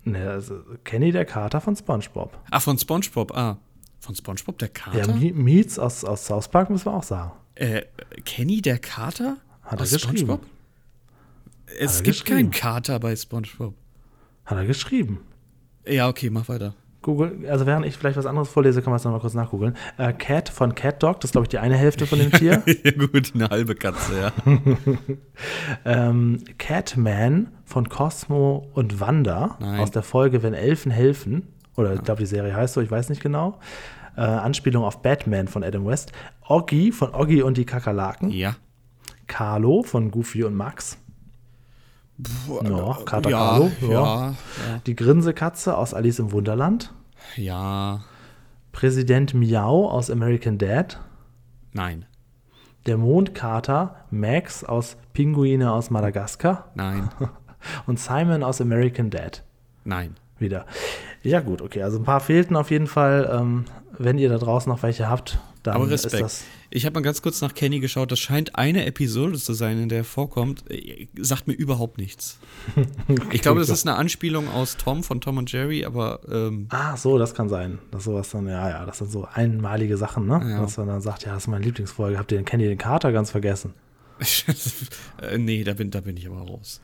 S2: ne, also Kenny der Kater von SpongeBob.
S3: Ah, von SpongeBob, ah. Von SpongeBob der Kater?
S2: Ja, Meets aus, aus South Park müssen wir auch sagen.
S3: äh, Kenny der Kater?
S2: Hat er
S3: Aus
S2: geschrieben.
S3: SpongeBob? Es
S2: er
S3: gibt keinen Kater bei SpongeBob.
S2: Hat er geschrieben.
S3: Ja, okay, mach weiter.
S2: Google, also während ich vielleicht was anderes vorlese, kann man es nochmal kurz nachgoogeln. Äh, Cat von Cat Dog, das ist glaube ich die eine Hälfte von dem (laughs) Tier.
S3: ja, gut, eine halbe Katze, ja. (laughs)
S2: ähm, Catman von Cosmo und Wanda
S3: Nein.
S2: aus der Folge Wenn Elfen helfen. Oder ich glaube, die Serie heißt so, ich weiß nicht genau. Äh, Anspielung auf Batman von Adam West. Oggy von Oggy und die Kakerlaken.
S3: Ja.
S2: Carlo von Goofy und Max. Ja, Kater
S3: ja,
S2: Carlo.
S3: ja,
S2: Ja. Die Grinsekatze aus Alice im Wunderland.
S3: ja,
S2: Präsident Miau aus American Dad.
S3: nein,
S2: Der Mondkater Max aus Pinguine aus Madagaskar.
S3: nein, (laughs)
S2: Und Simon aus American Dad.
S3: nein.
S2: Wieder. Ja, gut, okay. Also ein paar fehlten auf jeden Fall. Ähm, wenn ihr da draußen noch welche habt, dann
S3: Aber
S2: ist
S3: Respekt.
S2: das.
S3: Ich habe mal ganz kurz nach Kenny geschaut. Das scheint eine Episode zu sein, in der er vorkommt. Äh, Sagt mir überhaupt nichts. (laughs) Ich glaube, das ist eine Anspielung aus Tom von Tom und Jerry, aber ähm,
S2: Ah, so, das kann sein. Das sowas dann, ja, ja, das sind so einmalige Sachen, ne?
S3: Ja.
S2: Dass man dann sagt, ja, das ist meine Lieblingsfolge. Habt ihr den Kenny den Kater ganz vergessen? (laughs)
S3: äh, nee, da bin, da bin ich aber raus.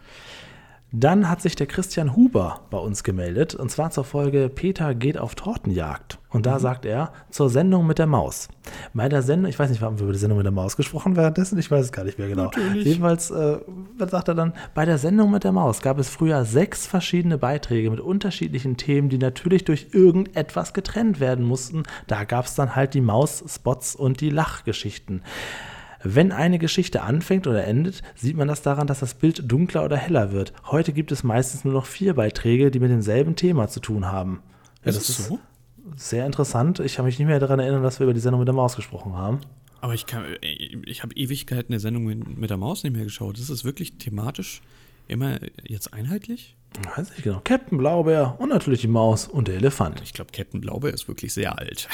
S2: Dann hat sich der Christian Huber bei uns gemeldet und zwar zur Folge Peter geht auf Tortenjagd. Und da sagt er zur Sendung mit der Maus. Bei der Sendung, ich weiß nicht, haben wir über die Sendung mit der Maus gesprochen währenddessen? Ich weiß es gar nicht mehr genau.
S3: Natürlich.
S2: Jedenfalls, äh, was sagt er dann? Bei der Sendung mit der Maus gab es früher sechs verschiedene Beiträge mit unterschiedlichen Themen, die natürlich durch irgendetwas getrennt werden mussten. Da gab es dann halt die Maus-Spots und die Lachgeschichten. Wenn eine Geschichte anfängt oder endet, sieht man das daran, dass das Bild dunkler oder heller wird. Heute gibt es meistens nur noch vier Beiträge, die mit demselben Thema zu tun haben. Ja, das ist sehr interessant. Ich kann mich nicht mehr daran erinnern, dass wir über die Sendung mit der Maus gesprochen haben.
S3: Aber ich kann, äh, ich habe Ewigkeiten eine Sendung mit, mit der Maus nicht mehr geschaut. Ist es wirklich thematisch immer jetzt einheitlich?
S2: Ich weiß nicht genau. Captain Blaubeer und natürlich die Maus und der Elefant.
S3: Ich glaube, Captain Blaubeer ist wirklich sehr alt.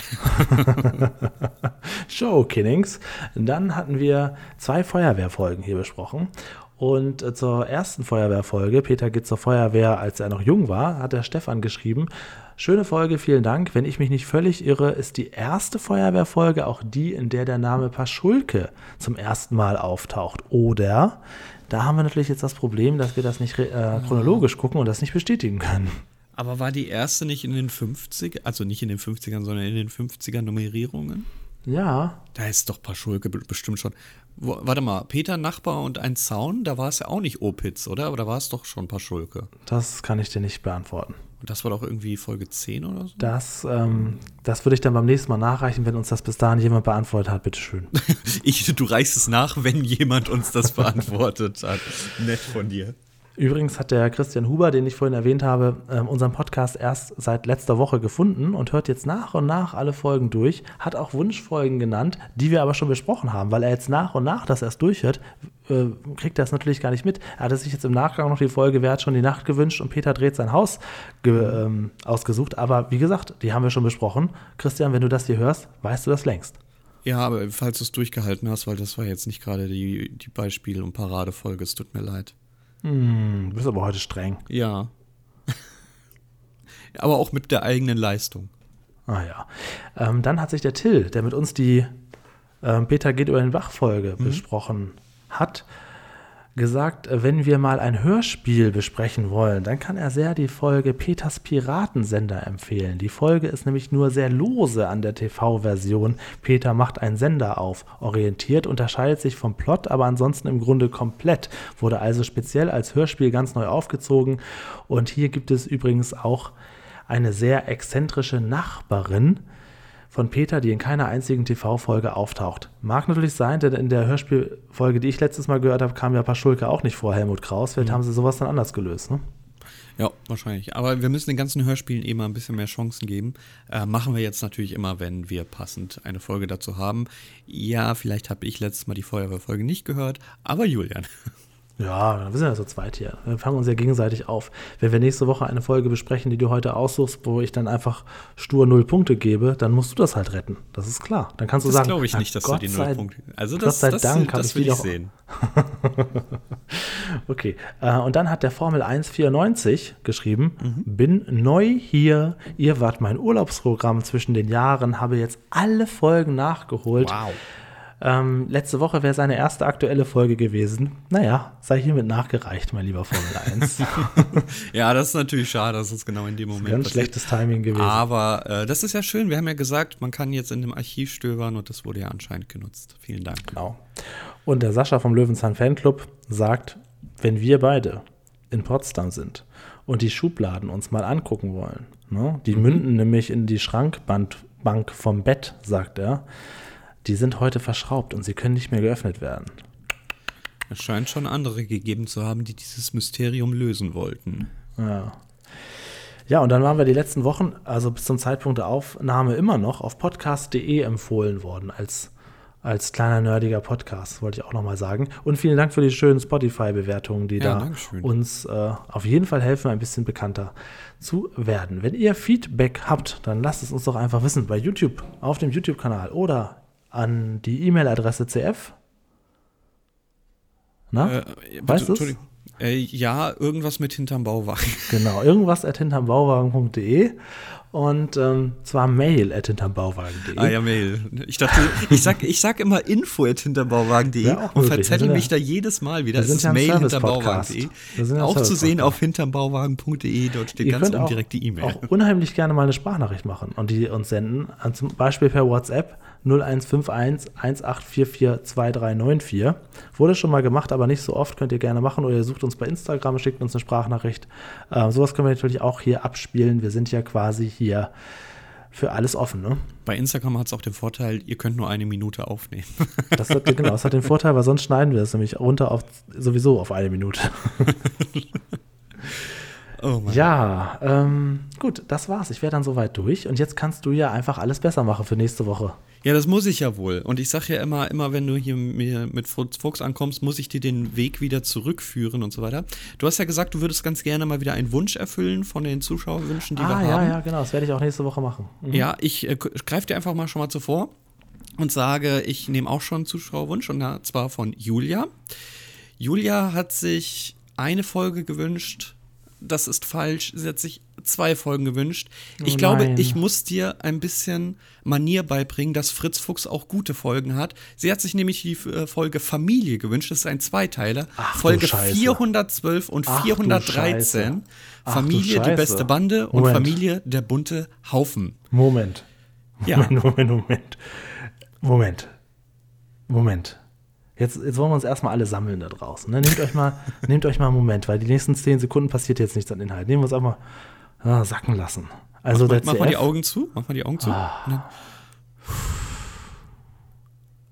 S3: (laughs)
S2: Show Killings. Dann hatten wir zwei Feuerwehrfolgen hier besprochen. Und äh, zur ersten Feuerwehrfolge, Peter geht zur Feuerwehr, als er noch jung war, hat der Stefan geschrieben. Schöne Folge, vielen Dank. Wenn ich mich nicht völlig irre, ist die erste Feuerwehrfolge auch die, in der der Name Paschulke zum ersten Mal auftaucht. Oder, da haben wir natürlich jetzt das Problem, dass wir das nicht äh, chronologisch gucken und das nicht bestätigen können.
S3: Aber war die erste nicht in den 50 also nicht in den 50ern, sondern in den 50er Nummerierungen?
S2: Ja,
S3: Da ist doch Paschulke be- bestimmt schon. Warte mal, Peter Nachbar und ein Zaun, da war es ja auch nicht Opitz, oder? Aber da war es doch schon Paschulke.
S2: das kann ich dir nicht beantworten.
S3: Und das war doch irgendwie Folge 10 oder so?
S2: Das, ähm, das würde ich dann beim nächsten Mal nachreichen, wenn uns das bis dahin jemand beantwortet hat. Bitteschön. (laughs)
S3: Ich, du reichst es nach, wenn jemand uns das beantwortet hat. Nett von dir.
S2: Übrigens hat der Christian Huber, den ich vorhin erwähnt habe, ähm, unseren Podcast erst seit letzter Woche gefunden und hört jetzt nach und nach alle Folgen durch, hat auch Wunschfolgen genannt, die wir aber schon besprochen haben, weil er jetzt nach und nach das erst durchhört, äh, kriegt er das natürlich gar nicht mit. Er hatte sich jetzt im Nachgang noch die Folge Wer hat schon die Nacht gewünscht und Peter dreht sein Haus ähm, ausgesucht. Aber wie gesagt, die haben wir schon besprochen. Christian, wenn du das hier hörst, weißt du das längst.
S3: Ja, aber falls du es durchgehalten hast, weil das war jetzt nicht gerade die, die Beispiel- und Paradefolge, es tut mir leid.
S2: Hm, du bist aber heute streng.
S3: Ja. (laughs) aber auch mit der eigenen Leistung.
S2: Ah ja. Ähm, dann hat sich der Till, der mit uns die ähm, Peter geht über den Bach-Folge besprochen hat, gesagt, äh, wenn wir mal ein Hörspiel besprechen wollen, dann kann er sehr die Folge Peters Piratensender empfehlen. Die Folge ist nämlich nur sehr lose an der TV-Version. Peter macht einen Sender auf. Orientiert unterscheidet sich vom Plot, aber ansonsten im Grunde komplett. Wurde also speziell als Hörspiel ganz neu aufgezogen. Und hier gibt es übrigens auch eine sehr exzentrische Nachbarin von Peter, die in keiner einzigen TV-Folge auftaucht. Mag natürlich sein, denn in der Hörspielfolge, die ich letztes Mal gehört habe, kam ja Paschulke auch nicht vor Helmut Kraus. Vielleicht haben sie sowas dann anders gelöst. Ne?
S3: Ja, wahrscheinlich. Aber wir müssen den ganzen Hörspielen eh mal ein bisschen mehr Chancen geben. Äh, machen wir jetzt natürlich immer, wenn wir passend eine Folge dazu haben. Ja, vielleicht habe ich letztes Mal die Feuerwehrfolge nicht gehört, aber Julian. (laughs)
S2: Ja, wir sind ja so zweit hier. Wir fangen uns ja gegenseitig auf. Wenn wir nächste Woche eine Folge besprechen, die du heute aussuchst, wo ich dann einfach stur null Punkte gebe, dann musst du das halt retten. Das ist klar. Dann kannst du
S3: Das
S2: sagen,
S3: glaube ich nicht, dass
S2: Gott
S3: du die
S2: sei-
S3: null Punkte. Also
S2: Gott
S3: das,
S2: sei
S3: das,
S2: Dank
S3: das
S2: ich
S3: will ich
S2: doch-
S3: sehen. (laughs)
S2: Okay, äh, und dann hat der Formel 194 geschrieben,
S3: Mhm.
S2: bin neu hier, ihr wart mein Urlaubsprogramm zwischen den Jahren, habe jetzt alle Folgen nachgeholt.
S3: Wow.
S2: Ähm, letzte Woche wäre seine erste aktuelle Folge gewesen. Naja, sei hiermit nachgereicht, mein lieber Formel 1. (laughs) (laughs)
S3: ja, das ist natürlich schade, dass es genau in dem Moment
S2: Ganz passiert. schlechtes Timing gewesen.
S3: Aber äh, das ist ja schön. Wir haben ja gesagt, man kann jetzt in dem Archiv stöbern und das wurde ja anscheinend genutzt. Vielen Dank.
S2: Genau. Und der Sascha vom Löwenzahn Fanclub sagt, wenn wir beide in Potsdam sind und die Schubladen uns mal angucken wollen, ne? die mhm. münden nämlich in die Schrankbank vom Bett, sagt er, die sind heute verschraubt und sie können nicht mehr geöffnet werden.
S3: Es scheint schon andere gegeben zu haben, die dieses Mysterium lösen wollten.
S2: Ja. Ja, und dann waren wir die letzten Wochen, also bis zum Zeitpunkt der Aufnahme, immer noch auf podcast.de empfohlen worden als, als kleiner nerdiger Podcast, wollte ich auch nochmal sagen. Und vielen Dank für die schönen Spotify-Bewertungen, die ja, da uns äh, auf jeden Fall helfen, ein bisschen bekannter zu werden. Wenn ihr Feedback habt, dann lasst es uns doch einfach wissen bei YouTube, auf dem YouTube-Kanal oder an die E-Mail-Adresse CF.
S3: Na? Äh, weißt du äh, ja, irgendwas mit hinterm Bauwagen. (laughs)
S2: Genau, irgendwas at hintermbauwagen.de und ähm, zwar mail at hintermbauwagen.de.
S3: Ah ja, Mail. Ich dachte, ich sag, ich sag immer info at hintermbauwagen.de ja, und verzettel mich da jedes Mal wieder.
S2: Das ist ja Mail hintermbauwagen.de.
S3: Auch zu sehen auf hintermbauwagen.de, dort steht Ihr ganz oben direkt die E-Mail.
S2: auch unheimlich gerne mal eine Sprachnachricht machen und die uns senden, zum Beispiel per WhatsApp 0151 1844 2394. Wurde schon mal gemacht, aber nicht so oft. Könnt ihr gerne machen oder ihr sucht uns bei Instagram, schickt uns eine Sprachnachricht. Äh, sowas können wir natürlich auch hier abspielen. Wir sind ja quasi hier für alles offen. Ne?
S3: Bei Instagram hat es auch den Vorteil, ihr könnt nur eine Minute aufnehmen. (laughs)
S2: Das hat, genau, das hat den Vorteil, weil sonst schneiden wir es nämlich runter auf sowieso auf eine Minute. (laughs) Oh ja, ähm, gut, das war's. Ich wäre dann soweit durch. Und jetzt kannst du ja einfach alles besser machen für nächste Woche.
S3: Ja, das muss ich ja wohl. Und ich sage ja immer, immer wenn du hier mit Fritz Fuchs ankommst, muss ich dir den Weg wieder zurückführen und so weiter. Du hast ja gesagt, du würdest ganz gerne mal wieder einen Wunsch erfüllen von den Zuschauerwünschen, die ah, wir
S2: ja,
S3: haben.
S2: Ja, ja, genau. Das werde ich auch nächste Woche machen.
S3: Mhm. Ja, ich äh, greife dir einfach mal schon mal zuvor und sage, ich nehme auch schon einen Zuschauerwunsch und zwar von Julia. Julia hat sich eine Folge gewünscht, das ist falsch. Sie hat sich zwei Folgen gewünscht. Ich oh glaube, ich muss dir ein bisschen Manier beibringen, dass Fritz Fuchs auch gute Folgen hat. Sie hat sich nämlich die äh, Folge Familie gewünscht. Das ist ein Zweiteiler. Ach, Folge 412 und Ach, 413. Familie, die beste Bande und Moment. Familie, der bunte Haufen.
S2: Moment. Ja. Moment, Moment, Moment. Moment. Jetzt, jetzt wollen wir uns erstmal alle sammeln da draußen. Ne? Nehmt, euch mal, (laughs) nehmt euch mal einen Moment, weil die nächsten zehn Sekunden passiert jetzt nichts an Inhalt. Nehmen wir uns einfach ah, sacken lassen. Also
S3: mach, mach mal die Augen zu. Mach mal die Augen zu.
S2: Ah.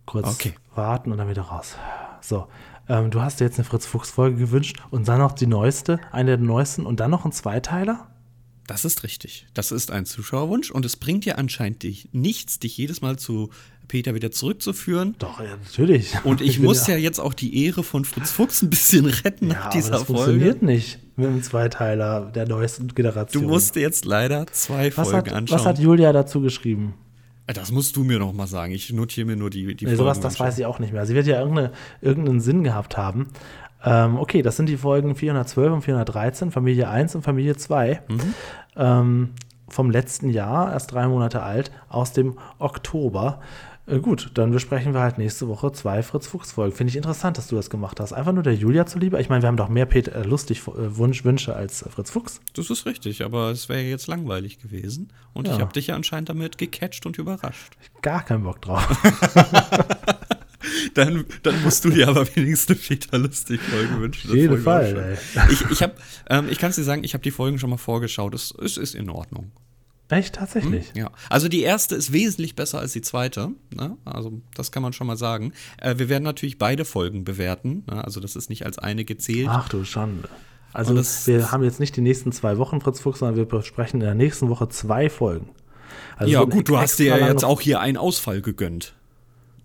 S2: Kurz okay. warten und dann wieder raus. So, ähm, du hast dir jetzt eine Fritz-Fuchs-Folge gewünscht und dann noch die neueste, eine der neuesten und dann noch ein Zweiteiler?
S3: Das ist richtig. Das ist ein Zuschauerwunsch und es bringt dir anscheinend dich nichts, dich jedes Mal zu Peter wieder zurückzuführen.
S2: Doch, ja, natürlich.
S3: Und (laughs) ich, ich muss ja, jetzt auch die Ehre von Fritz Fuchs ein bisschen retten ja, nach dieser aber das Folge.
S2: funktioniert nicht mit dem Zweiteiler der neuesten Generation.
S3: Du musst jetzt leider zwei was Folgen
S2: hat,
S3: anschauen.
S2: Was hat Julia dazu geschrieben?
S3: Äh, das musst du mir noch mal sagen. Ich notiere mir nur die, die
S2: nee, Sowas, das weiß ich auch nicht mehr. Sie wird ja irgendeine, irgendeinen Sinn gehabt haben. Ähm, okay, das sind die Folgen 412 und 413, Familie 1 und Familie 2. Mhm. Ähm, vom letzten Jahr, erst drei Monate alt, aus dem Oktober. Äh, gut, dann besprechen wir halt nächste Woche zwei Fritz-Fuchs-Folgen. Finde ich interessant, dass du das gemacht hast. Einfach nur der Julia zuliebe. Ich meine, wir haben doch mehr Peter äh, lustig äh, Wunsch, Wünsche als äh, Fritz Fuchs.
S3: Das ist richtig, aber es wäre jetzt langweilig gewesen. Und ja. ich habe dich ja anscheinend damit gecatcht und überrascht.
S2: Gar keinen Bock drauf. (laughs)
S3: dann, dann musst du dir aber wenigstens eine Peter lustig Folge wünschen.
S2: Auf jeden Fall.
S3: Ey. Ich, ich, ähm, ich kann es dir sagen, ich habe die Folgen schon mal vorgeschaut. Es, es ist in Ordnung.
S2: Echt, tatsächlich?
S3: Hm, ja. Also die erste ist wesentlich besser als die zweite. Ne? Also das kann man schon mal sagen. Äh, wir werden natürlich beide Folgen bewerten. Ne? Also das ist nicht als eine gezählt.
S2: Ach du Schande. Also das, wir haben jetzt nicht die nächsten zwei Wochen Fritz Fuchs, sondern wir besprechen in der nächsten Woche zwei Folgen.
S3: Also ja gut, du hast dir jetzt auch hier einen Ausfall gegönnt.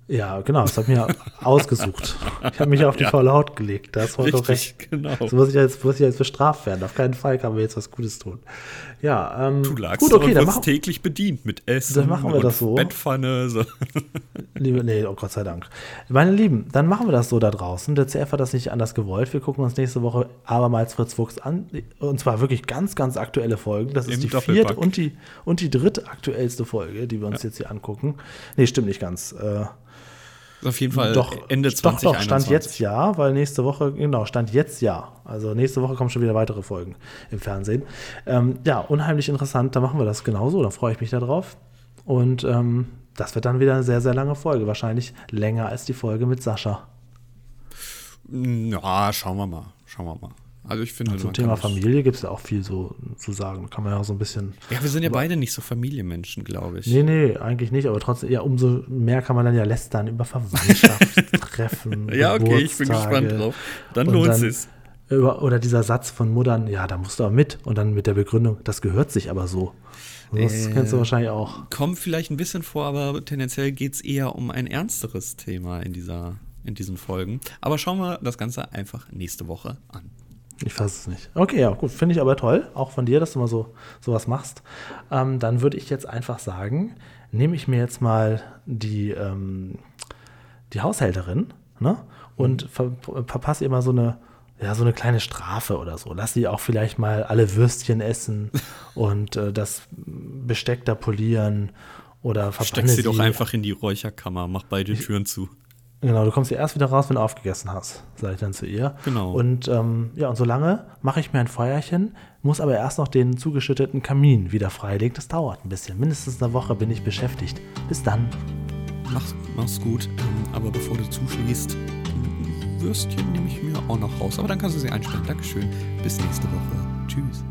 S2: Ja, genau, das hat mir (laughs) ausgesucht. Ich habe mich auf die ja. faule Haut gelegt. Da hast du doch recht. Genau. So muss ich, jetzt, muss ich jetzt bestraft werden. Auf keinen Fall kann man jetzt was Gutes tun. Ja, ähm,
S3: du lagst gut, okay, dann machen, täglich bedient mit Essen
S2: dann machen wir das so.
S3: Bettpfanne. So. (laughs)
S2: Liebe, nee, oh Gott sei Dank. Meine Lieben, dann machen wir das so da draußen. Der CF hat das nicht anders gewollt. Wir gucken uns nächste Woche abermals Fritz Fuchs an. Und zwar wirklich ganz, ganz aktuelle Folgen. Das Im ist die vierte und die, und die dritte aktuellste Folge, die wir uns ja. jetzt hier angucken. Nee, stimmt nicht ganz. Äh,
S3: Auf jeden Fall
S2: doch,
S3: Ende 2021. Doch, doch,
S2: Stand jetzt ja, weil nächste Woche, genau, Stand jetzt ja. Also nächste Woche kommen schon wieder weitere Folgen im Fernsehen. Ähm, ja, unheimlich interessant, da machen wir das genauso, da freue ich mich darauf. Und ähm, das wird dann wieder eine sehr, sehr lange Folge. Wahrscheinlich länger als die Folge mit Sascha.
S3: Ja, schauen wir mal. Schauen wir mal. Also ich finde,
S2: zum Thema Familie gibt es ja auch viel so zu sagen. Da kann man ja so ein bisschen.
S3: Ja, wir sind ja beide nicht so Familienmenschen, glaube ich.
S2: Nee, nee, eigentlich nicht, aber trotzdem, ja, umso mehr kann man dann ja lästern über Verwandtschaftstreffen. (laughs)
S3: ja, okay, ich bin gespannt drauf. Dann lohnt es.
S2: Oder dieser Satz von Muttern, ja, da musst du auch mit. Und dann mit der Begründung, das gehört sich aber so. Das äh, kennst du wahrscheinlich auch.
S3: Kommt vielleicht ein bisschen vor, aber tendenziell geht es eher um ein ernsteres Thema in, dieser, in diesen Folgen. Aber schauen wir das Ganze einfach nächste Woche an.
S2: Ich fasse es nicht. Okay, ja, gut. Finde ich aber toll, auch von dir, dass du mal so sowas machst. Ähm, dann würde ich jetzt einfach sagen, nehme ich mir jetzt mal die, ähm, die Haushälterin ne? und mhm. ver verpasse ihr mal so eine, ja, so eine kleine Strafe oder so. Lass sie auch vielleicht mal alle Würstchen essen (laughs) und äh, das Besteck da polieren oder
S3: verbanne Steck sie, sie doch einfach in die Räucherkammer, mach beide Türen zu.
S2: Genau, du kommst ja erst wieder raus, wenn du aufgegessen hast, sage ich dann zu ihr.
S3: Genau.
S2: Und ähm, ja, und solange mache ich mir ein Feuerchen, muss aber erst noch den zugeschütteten Kamin wieder freilegen. Das dauert ein bisschen. Mindestens eine Woche bin ich beschäftigt. Bis dann.
S3: Mach's, mach's gut. Ähm, aber bevor du zuschließt, Würstchen nehme ich mir auch noch raus. Aber dann kannst du sie einstellen. Dankeschön. Bis nächste Woche. Tschüss.